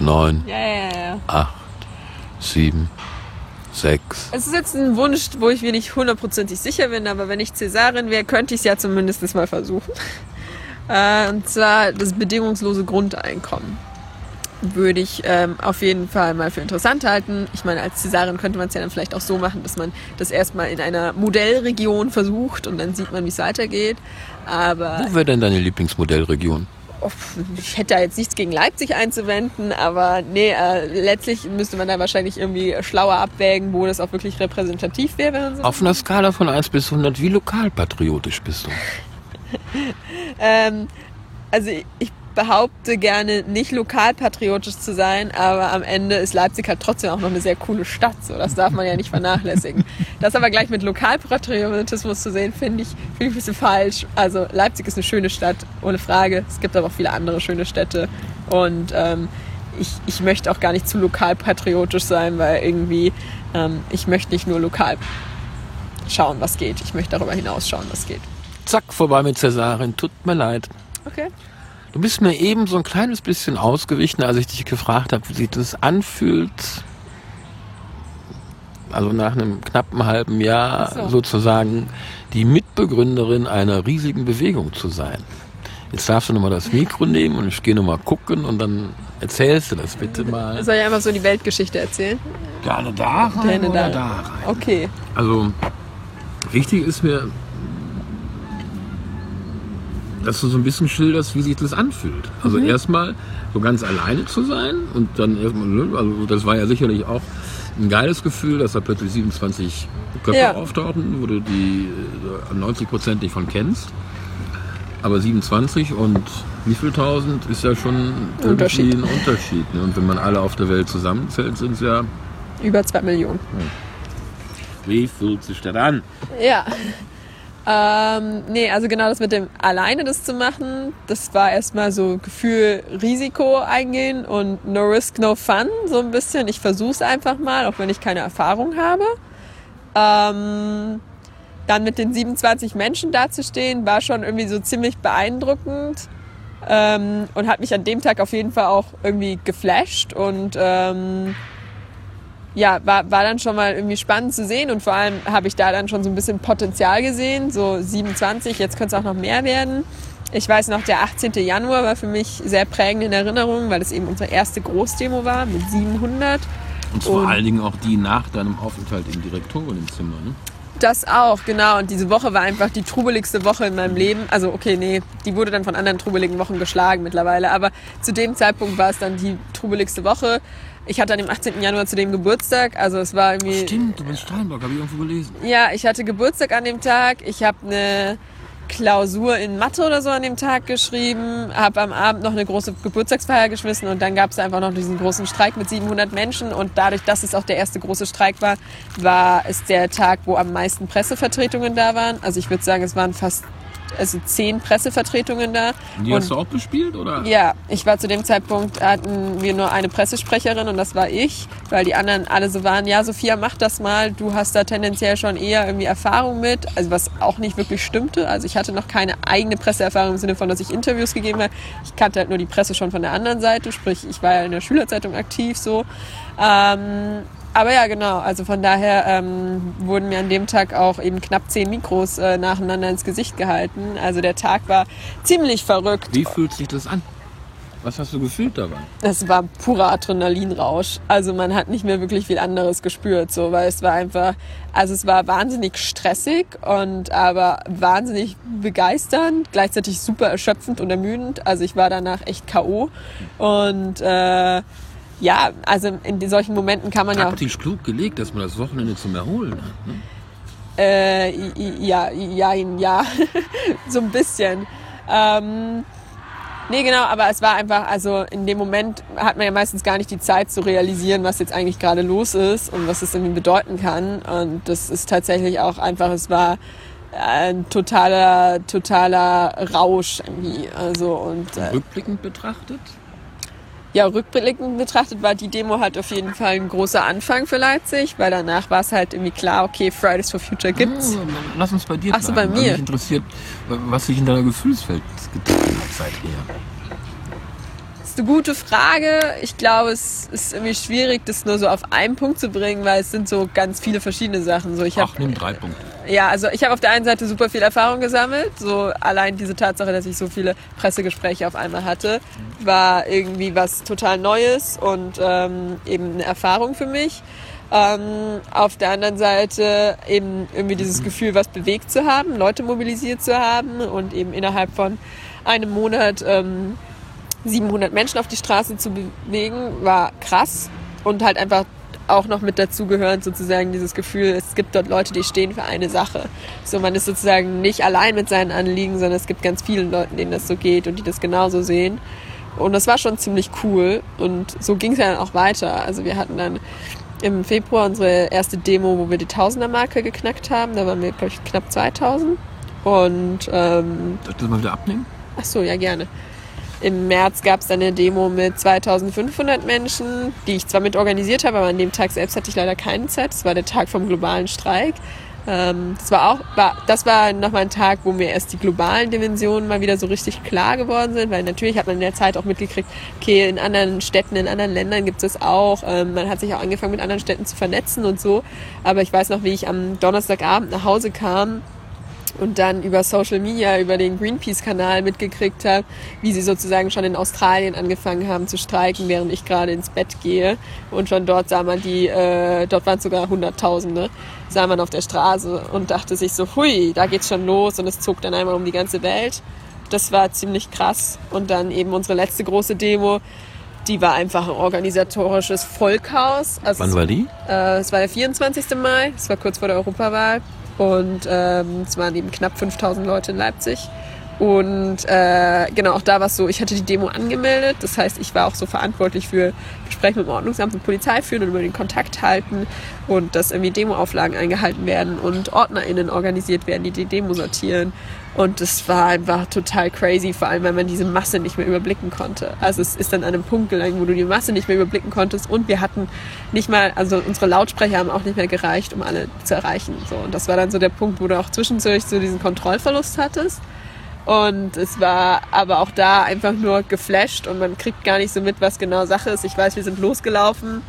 neun, Ja, ja, ja, ja. acht, sieben, sechs. Es ist jetzt ein Wunsch, wo ich mir nicht hundertprozentig sicher bin, aber wenn ich Cäsarin wäre, könnte ich es ja zumindest mal versuchen. Äh, und zwar das bedingungslose Grundeinkommen. Würde ich ähm, auf jeden Fall mal für interessant halten. Ich meine, als Cäsarin könnte man es ja dann vielleicht auch so machen, dass man das erstmal in einer Modellregion versucht und dann sieht man, wie es weitergeht. Aber Wo wäre denn deine Lieblingsmodellregion? Oh, ich hätte da jetzt nichts gegen Leipzig einzuwenden, aber nee, äh, letztlich müsste man da wahrscheinlich irgendwie schlauer abwägen, wo das auch wirklich repräsentativ wäre. So Auf einer Skala von 1 bis 100, wie lokalpatriotisch bist du? ähm, also ich behaupte gerne nicht lokalpatriotisch zu sein, aber am Ende ist Leipzig halt trotzdem auch noch eine sehr coole Stadt. So, das darf man ja nicht vernachlässigen. Das aber gleich mit Lokalpatriotismus zu sehen, finde ich, finde ich ein bisschen falsch. Also Leipzig ist eine schöne Stadt, ohne Frage. Es gibt aber auch viele andere schöne Städte und ähm, ich, ich möchte auch gar nicht zu lokalpatriotisch sein, weil irgendwie ähm, ich möchte nicht nur lokal schauen, was geht. Ich möchte darüber hinaus schauen, was geht. Zack, vorbei mit Cäsarin. Tut mir leid. Okay. Du bist mir eben so ein kleines bisschen ausgewichen, als ich dich gefragt habe, wie sich das anfühlt. Also nach einem knappen halben Jahr so. sozusagen die Mitbegründerin einer riesigen Bewegung zu sein. Jetzt darfst du nochmal das Mikro nehmen und ich gehe nochmal gucken und dann erzählst du das bitte mal. Soll ich einfach so die Weltgeschichte erzählen? Gerne da rein Gerne da. da rein? Okay. Also wichtig ist mir, dass du so ein bisschen schilderst, wie sich das anfühlt. Also erstmal so ganz alleine zu sein und dann erstmal, ne, also das war ja sicherlich auch ein geiles Gefühl, dass da plötzlich 27 Köpfe Ja. auftauchen, wo du die äh, 90 Prozent nicht von kennst. Aber 27 und wie viel tausend ist ja schon Unterschied. ein Unterschied. Ne? Und wenn man alle auf der Welt zusammenzählt, sind es ja, Über zwei Millionen. wie fühlt sich das an? Ja. Ähm, nee, also genau das mit dem alleine das zu machen, das war erstmal so Gefühl Risiko eingehen und no risk, no fun, so ein bisschen. Ich versuch's einfach mal, auch wenn ich keine Erfahrung habe. Ähm, dann mit den 27 Menschen dazustehen, war schon irgendwie so ziemlich beeindruckend ähm, und hat mich an dem Tag auf jeden Fall auch irgendwie geflasht und ähm, ja, war, war dann schon mal irgendwie spannend zu sehen und vor allem habe ich da dann schon so ein bisschen Potenzial gesehen, so 27, jetzt könnte es auch noch mehr werden. Ich weiß noch, der 18. Januar war für mich sehr prägend in Erinnerung, weil es eben unsere erste Großdemo war mit 700. Und vor Und- allen Dingen auch die nach deinem Aufenthalt im Direktorenzimmer. Ne? Das auch, genau. Und diese Woche war einfach die trubeligste Woche in meinem Leben. Also, okay, nee, die wurde dann von anderen trubeligen Wochen geschlagen mittlerweile. Aber zu dem Zeitpunkt war es dann die trubeligste Woche. Ich hatte an dem 18. Januar zu dem Geburtstag. Also, es war irgendwie. Stimmt, du bist Steinbock, habe ich irgendwo gelesen. Ja, ich hatte Geburtstag an dem Tag. Ich habe eine Klausur in Mathe oder so an dem Tag geschrieben, habe am Abend noch eine große Geburtstagsfeier geschmissen und dann gab es einfach noch diesen großen Streik mit 700 Menschen und dadurch, dass es auch der erste große Streik war, war es der Tag, wo am meisten Pressevertretungen da waren. Also ich würde sagen, es waren fast also zehn Pressevertretungen da. Und die hast du auch bespielt, oder? Ja, ich war zu dem Zeitpunkt, hatten wir nur eine Pressesprecherin und das war ich, weil die anderen alle so waren, ja, Sophia, mach das mal, du hast da tendenziell schon eher irgendwie Erfahrung mit, also was auch nicht wirklich stimmte. Also ich hatte noch keine eigene Presseerfahrung im Sinne von, dass ich Interviews gegeben habe. Ich kannte halt nur die Presse schon von der anderen Seite, sprich, ich war ja in der Schülerzeitung aktiv so. Ähm, aber ja, genau. Also von daher ähm, wurden mir an dem Tag auch eben knapp zehn Mikros äh, nacheinander ins Gesicht gehalten. Also der Tag war ziemlich verrückt. Wie fühlt sich das an? Was hast du gefühlt dabei? Es war purer Adrenalinrausch. Also man hat nicht mehr wirklich viel anderes gespürt, so, weil es war einfach, also es war wahnsinnig stressig und aber wahnsinnig begeisternd, gleichzeitig super erschöpfend und ermüdend. Also ich war danach echt K.O. Und äh, ja, also in solchen Momenten kann man ja auch Taktisch klug gelegt, dass man das Wochenende zum Erholen hat. Ne? Äh, ja, ja, ja, so ein bisschen. Ähm, nee, genau, aber es war einfach, also in dem Moment hat man ja meistens gar nicht die Zeit zu realisieren, was jetzt eigentlich gerade los ist und was es irgendwie bedeuten kann. Und das ist tatsächlich auch einfach, es war ein totaler, totaler Rausch irgendwie. Also und äh, Rückblickend betrachtet? Ja, rückblickend betrachtet war die Demo halt auf jeden Fall ein großer Anfang für Leipzig, weil danach war es halt irgendwie klar, okay, Fridays for Future gibt's. Ah, Lass uns bei dir Ach so, bleiben, bei mir. Mich interessiert, was sich in deiner Gefühlswelt getan hat seither. Ist eine gute Frage. Ich glaube, es ist irgendwie schwierig, das nur so auf einen Punkt zu bringen, weil es sind so ganz viele verschiedene Sachen. So, ich Ach, nimm drei Punkte. Ja, also ich habe auf der einen Seite super viel Erfahrung gesammelt. So allein diese Tatsache, dass ich so viele Pressegespräche auf einmal hatte, war irgendwie was total Neues und ähm, eben eine Erfahrung für mich. Ähm, auf der anderen Seite eben irgendwie dieses Gefühl, was bewegt zu haben, Leute mobilisiert zu haben und eben innerhalb von einem Monat ähm, 700 Menschen auf die Straße zu bewegen, war krass und halt einfach auch noch mit dazugehörend sozusagen dieses Gefühl, es gibt dort Leute, die stehen für eine Sache. So, man ist sozusagen nicht allein mit seinen Anliegen, sondern es gibt ganz vielen Leuten, denen das so geht und die das genauso sehen. Und das war schon ziemlich cool und so ging es ja dann auch weiter. Also wir hatten dann im Februar unsere erste Demo, wo wir die Tausender-Marke geknackt haben. Da waren wir, glaube ich, knapp 2000. Und ähm, Soll ich das mal wieder abnehmen? ach so, ja gerne. Im März gab es dann eine Demo mit 2500 Menschen, die ich zwar mit organisiert habe, aber an dem Tag selbst hatte ich leider keine Zeit. Das war der Tag vom globalen Streik. Ähm, das war auch, das war nochmal ein Tag, wo mir erst die globalen Dimensionen mal wieder so richtig klar geworden sind, weil natürlich hat man in der Zeit auch mitgekriegt, okay, in anderen Städten, in anderen Ländern gibt es auch. Ähm, man hat sich auch angefangen, mit anderen Städten zu vernetzen und so. Aber ich weiß noch, wie ich am Donnerstagabend nach Hause kam und dann über Social Media, über den Greenpeace-Kanal mitgekriegt habe, wie sie sozusagen schon in Australien angefangen haben zu streiken, während ich gerade ins Bett gehe. Und schon dort sah man die, äh, dort waren es sogar Hunderttausende, sah man auf der Straße und dachte sich so, hui, da geht's schon los und es zog dann einmal um die ganze Welt. Das war ziemlich krass. Und dann eben unsere letzte große Demo, die war einfach ein organisatorisches Vollchaos. Also Wann war die? äh, es war der 24. Mai, es war kurz vor der Europawahl und ähm, es waren eben knapp 5000 Leute in Leipzig. Und äh, genau, auch da war es so, ich hatte die Demo angemeldet. Das heißt, ich war auch so verantwortlich für Gespräche mit dem Ordnungsamt und Polizei führen und über den Kontakt halten und dass irgendwie Demoauflagen eingehalten werden und OrdnerInnen organisiert werden, die die Demo sortieren. Und das war einfach total crazy, vor allem weil man diese Masse nicht mehr überblicken konnte. Also es ist dann an einem Punkt gelangt, wo du die Masse nicht mehr überblicken konntest und wir hatten nicht mal, also unsere Lautsprecher haben auch nicht mehr gereicht, um alle zu erreichen. So. Und das war dann so der Punkt, wo du auch zwischendurch so diesen Kontrollverlust hattest. Und es war aber auch da einfach nur geflasht und man kriegt gar nicht so mit, was genau Sache ist. Ich weiß, wir sind losgelaufen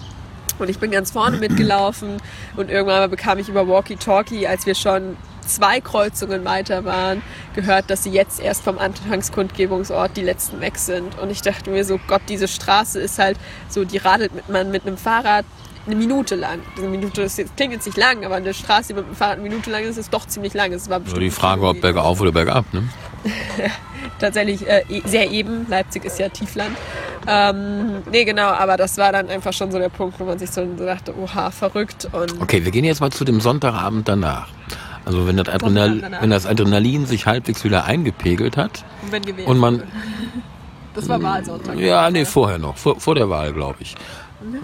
und ich bin ganz vorne mitgelaufen und irgendwann bekam ich über Walkie-Talkie, als wir schon zwei Kreuzungen weiter waren, gehört, dass sie jetzt erst vom Anfangskundgebungsort die letzten weg sind. Und ich dachte mir so, Gott, diese Straße ist halt so, die radelt mit, man mit einem Fahrrad eine Minute lang. Eine Minute das klingt jetzt nicht lang, aber eine Straße, die mit dem Fahrrad eine Minute lang ist, ist doch ziemlich lang. Es war Nur bestimmt die Frage, ob bergauf oder bergab, ne? tatsächlich äh, e- sehr eben. Leipzig ist ja Tiefland. Ähm, nee, genau, aber das war dann einfach schon so der Punkt, wo man sich so dachte, oha, verrückt. Und Okay, wir gehen jetzt mal zu dem Sonntagabend danach. Also wenn das, Adrenal wenn das Adrenalin sich halbwegs wieder eingepegelt hat wenn gewählt und man. Das war Wahlsonntag. Ja, nee, vorher noch, vor, vor der Wahl, glaube ich.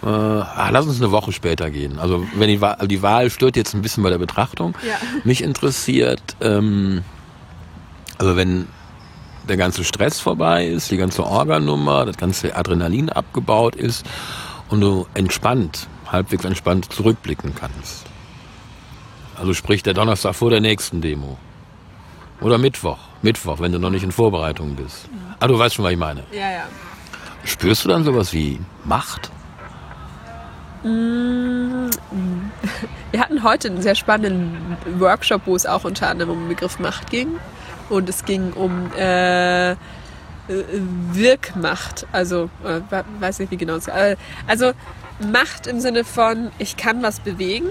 Äh, ah, lass uns eine Woche später gehen. Also wenn die Wahl, die Wahl stört jetzt ein bisschen bei der Betrachtung. Ja. Mich interessiert, ähm, also wenn der ganze Stress vorbei ist, die ganze Organummer, das ganze Adrenalin abgebaut ist und du entspannt, halbwegs entspannt zurückblicken kannst. Also sprich der Donnerstag vor der nächsten Demo. Oder Mittwoch. Mittwoch, wenn du noch nicht in Vorbereitung bist. Ah, du weißt schon, was ich meine. Ja, ja. Spürst du dann sowas wie Macht? Wir hatten heute einen sehr spannenden Workshop, wo es auch unter anderem um den Begriff Macht ging. Und es ging um äh, äh, Wirkmacht. Also, äh, we- weiß nicht, wie genau es äh, Also, Macht im Sinne von, ich kann was bewegen,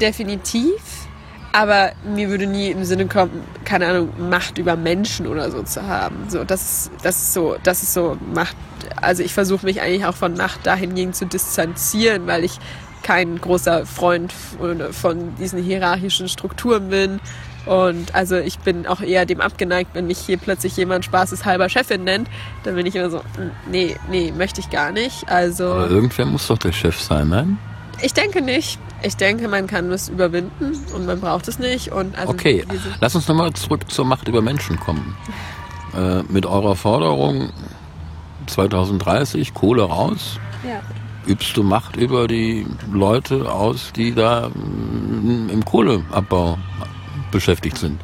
definitiv. Aber mir würde nie im Sinne kommen, keine Ahnung, Macht über Menschen oder so zu haben. So, das ist, das ist so, das ist so Macht. Also ich versuche mich eigentlich auch von Macht dahingehend zu distanzieren, weil ich kein großer Freund von- diesen hierarchischen Strukturen bin. Und also ich bin auch eher dem abgeneigt, wenn mich hier plötzlich jemand spaßeshalber Chefin nennt, dann bin ich immer so, "Mm, nee, nee, möchte ich gar nicht. Also Aber irgendwer muss doch der Chef sein, nein? ich denke nicht. Ich denke, man kann es überwinden und man braucht es nicht. Und also Okay, lass uns nochmal zurück zur Macht über Menschen kommen. Äh, mit eurer Forderung 2030, Kohle raus, ja. übst du Macht über die Leute aus, die da mm, im Kohleabbau beschäftigt sind.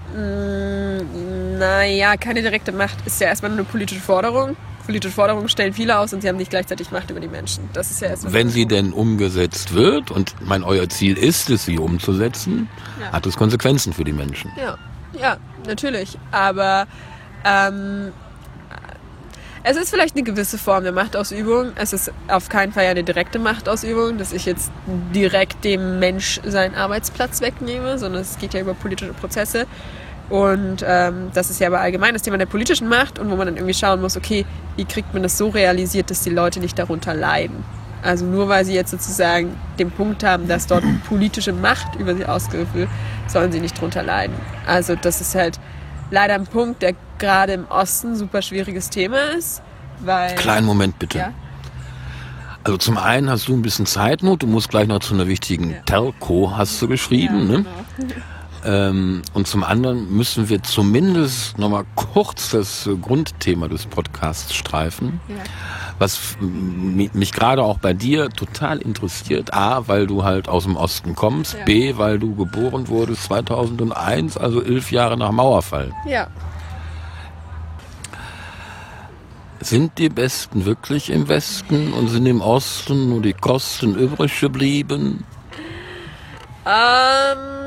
Naja, keine direkte Macht ist ja erstmal nur eine politische Forderung. Politische Forderungen stellen viele aus und sie haben nicht gleichzeitig Macht über die Menschen. Das ist ja erst Wenn sie denn umgesetzt wird und mein euer Ziel ist es, sie umzusetzen, ja. hat es Konsequenzen für die Menschen. Ja, ja, natürlich. Aber ähm, es ist vielleicht eine gewisse Form der Machtausübung. Es ist auf keinen Fall eine direkte Machtausübung, dass ich jetzt direkt dem Mensch seinen Arbeitsplatz wegnehme, sondern es geht ja über politische Prozesse. Und ähm, das ist ja aber allgemein das Thema der politischen Macht und wo man dann irgendwie schauen muss, okay, wie kriegt man das so realisiert, dass die Leute nicht darunter leiden. Also nur weil sie jetzt sozusagen den Punkt haben, dass dort politische Macht über sie ausgeübt wird, sollen sie nicht darunter leiden. Also das ist halt leider ein Punkt, der gerade im Osten super schwieriges Thema ist. Weil, Kleinen Moment bitte. Ja? Also zum einen hast du ein bisschen Zeitnot, du musst gleich noch zu einer wichtigen ja. Telco, hast du geschrieben. Ja, ne? Ähm, und zum anderen müssen wir zumindest nochmal kurz das Grundthema des Podcasts streifen. Ja was mich gerade auch bei dir total interessiert. A, weil du halt aus dem Osten kommst. Ja. B, weil du geboren wurdest 2001, also elf Jahre nach Mauerfall. Ja. Sind die Besten wirklich im Westen und sind im Osten nur die Kosten übrig geblieben? Ähm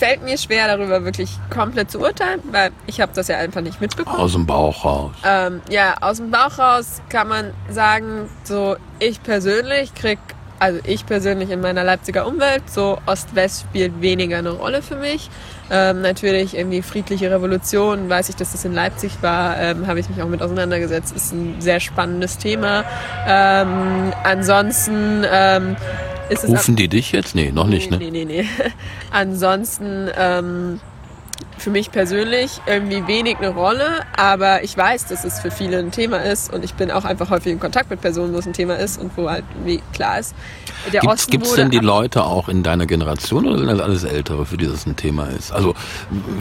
fällt mir schwer, darüber wirklich komplett zu urteilen, weil ich habe das ja einfach nicht mitbekommen. Aus dem Bauch raus. Ähm, ja, aus dem Bauch raus kann man sagen, so ich persönlich krieg, also ich persönlich in meiner Leipziger Umwelt, so Ost-West spielt weniger eine Rolle für mich. Ähm, natürlich irgendwie friedliche Revolution, weiß ich, dass das in Leipzig war, ähm, habe ich mich auch mit auseinandergesetzt. Ist ein sehr spannendes Thema. Ähm, ansonsten ähm, Rufen die dich jetzt? Nee, noch nicht, nee, ne? Nee, nee, nee. Ansonsten, ähm, für mich persönlich irgendwie wenig eine Rolle, aber ich weiß, dass es für viele ein Thema ist und ich bin auch einfach häufig in Kontakt mit Personen, wo es ein Thema ist und wo halt irgendwie klar ist. Gibt es denn die Leute auch in deiner Generation oder sind das alles Ältere, für die das ein Thema ist? Also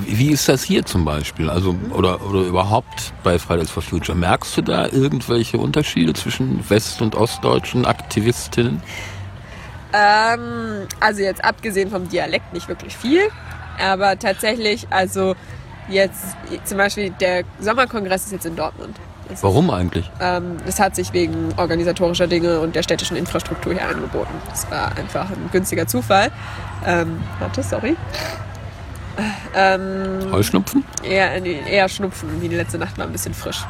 wie ist das hier zum Beispiel? Also oder, oder überhaupt bei Fridays for Future? Merkst du da irgendwelche Unterschiede zwischen West- und Ostdeutschen Aktivistinnen? Ähm, also jetzt abgesehen vom Dialekt nicht wirklich viel, aber tatsächlich, also jetzt zum Beispiel der Sommerkongress ist jetzt in Dortmund. Das Warum eigentlich? Ähm, das hat sich wegen organisatorischer Dinge und der städtischen Infrastruktur hier angeboten. Das war einfach ein günstiger Zufall. Ähm, warte, sorry. Ähm, Heuschnupfen? Eher, eher Schnupfen. Die letzte Nacht war ein bisschen frisch.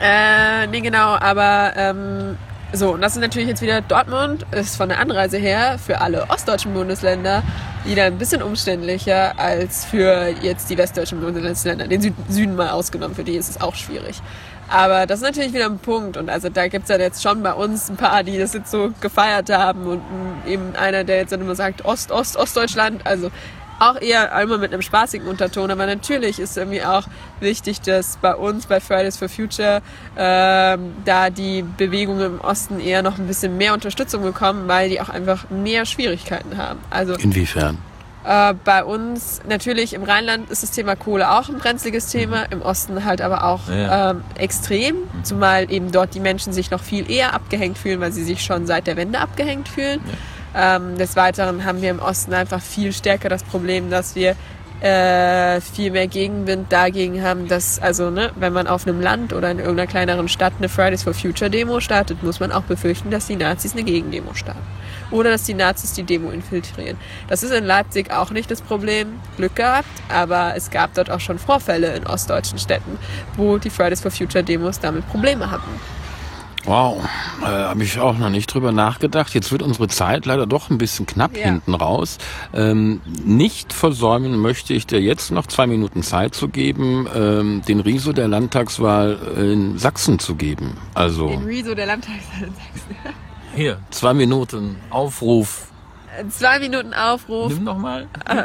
Äh, nee, genau, aber ähm, so, und das ist natürlich jetzt wieder Dortmund, ist von der Anreise her für alle ostdeutschen Bundesländer wieder ein bisschen umständlicher als für jetzt die westdeutschen Bundesländer. Den Süden mal ausgenommen, für die ist es auch schwierig. Aber das ist natürlich wieder ein Punkt. Und also da gibt es ja jetzt schon bei uns ein paar, die das jetzt so gefeiert haben. Und eben einer, der jetzt dann immer sagt, Ost, Ost, Ostdeutschland. Also auch eher einmal mit einem spaßigen Unterton, aber natürlich ist irgendwie auch wichtig, dass bei uns, bei Fridays for Future, ähm, da die Bewegungen im Osten eher noch ein bisschen mehr Unterstützung bekommen, weil die auch einfach mehr Schwierigkeiten haben. Also Inwiefern? Äh, bei uns natürlich im Rheinland ist das Thema Kohle auch ein brenzliges Thema, im Osten halt aber auch ja. ähm, extrem, zumal eben dort die Menschen sich noch viel eher abgehängt fühlen, weil sie sich schon seit der Wende abgehängt fühlen. Ja. Ähm, des Weiteren haben wir im Osten einfach viel stärker das Problem, dass wir äh, viel mehr Gegenwind dagegen haben, dass, also, ne, wenn man auf einem Land oder in irgendeiner kleineren Stadt eine Fridays for Future Demo startet, muss man auch befürchten, dass die Nazis eine Gegendemo starten. Oder dass die Nazis die Demo infiltrieren. Das ist in Leipzig auch nicht das Problem. Glück gehabt, aber es gab dort auch schon Vorfälle in ostdeutschen Städten, wo die Fridays for Future Demos damit Probleme hatten. Wow, äh, habe ich auch noch nicht drüber nachgedacht. Jetzt wird unsere Zeit leider doch ein bisschen knapp ja. hinten raus. Ähm, nicht versäumen möchte ich dir jetzt noch zwei Minuten Zeit zu geben, ähm, den Riso der Landtagswahl in Sachsen zu geben. Also den Riso der Landtagswahl in Sachsen. Hier, zwei Minuten Aufruf Zwei Minuten Aufruf. Nimm nochmal. Äh,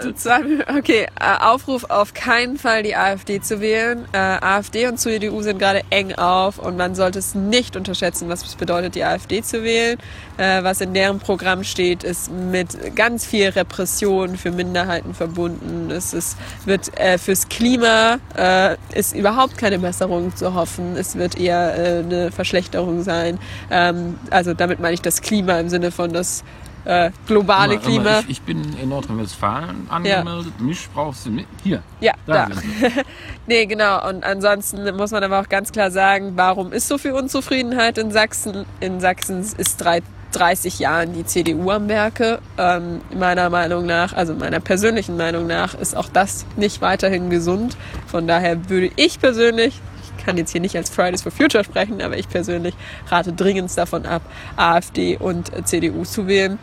okay, äh, Aufruf auf keinen Fall die AfD zu wählen. Äh, AfD und CDU sind gerade eng auf und man sollte es nicht unterschätzen, was es bedeutet, die AfD zu wählen. Äh, was in deren Programm steht, ist mit ganz viel Repression für Minderheiten verbunden. Es ist, wird äh, fürs Klima äh, ist überhaupt keine Besserung zu hoffen. Es wird eher äh, eine Verschlechterung sein. Ähm, also damit meine ich das Klima im Sinne von, dass äh, globale Immer, Klima. immer. Ich, ich bin in Nordrhein-Westfalen angemeldet. Mich brauchst du mit. Hier. Ja, Da da. nee, genau. Und ansonsten muss man aber auch ganz klar sagen, warum ist so viel Unzufriedenheit in Sachsen? In Sachsen ist drei, 30 Jahren die CDU am Werke. Ähm, meiner Meinung nach, also meiner persönlichen Meinung nach, ist auch das nicht weiterhin gesund. Von daher würde ich persönlich, ich kann jetzt hier nicht als Fridays for Future sprechen, aber ich persönlich rate dringend davon ab, AfD und CDU zu wählen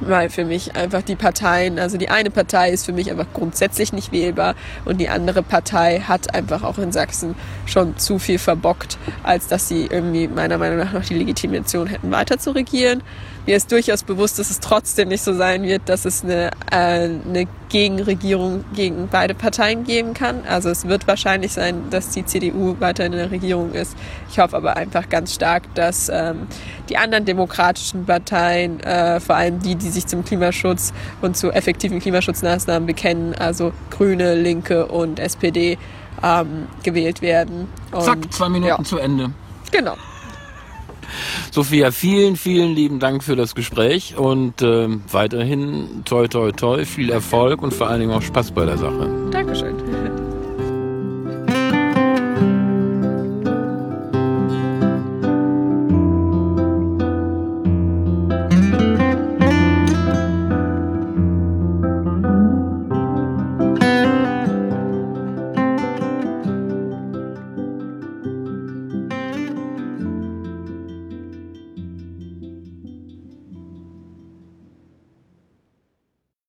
weil für mich einfach die Parteien, also die eine Partei ist für mich einfach grundsätzlich nicht wählbar und die andere Partei hat einfach auch in Sachsen schon zu viel verbockt, als dass sie irgendwie meiner Meinung nach noch die Legitimation hätten, weiter zu regieren. Mir ist durchaus bewusst, dass es trotzdem nicht so sein wird, dass es eine, äh, eine Gegenregierung gegen beide Parteien geben kann. Also es wird wahrscheinlich sein, dass die CDU weiter in der Regierung ist. Ich hoffe aber einfach ganz stark, dass ähm, die anderen demokratischen Parteien, äh, vor allem die, die sich zum Klimaschutz und zu effektiven Klimaschutzmaßnahmen bekennen, also Grüne, Linke und SPD, ähm, gewählt werden. Und, Zack, zwei Minuten ja, zu Ende. genau. Sophia, vielen, vielen lieben Dank für das Gespräch und ähm, weiterhin toi, toi, toi, viel Erfolg und vor allen Dingen auch Spaß bei der Sache. Dankeschön.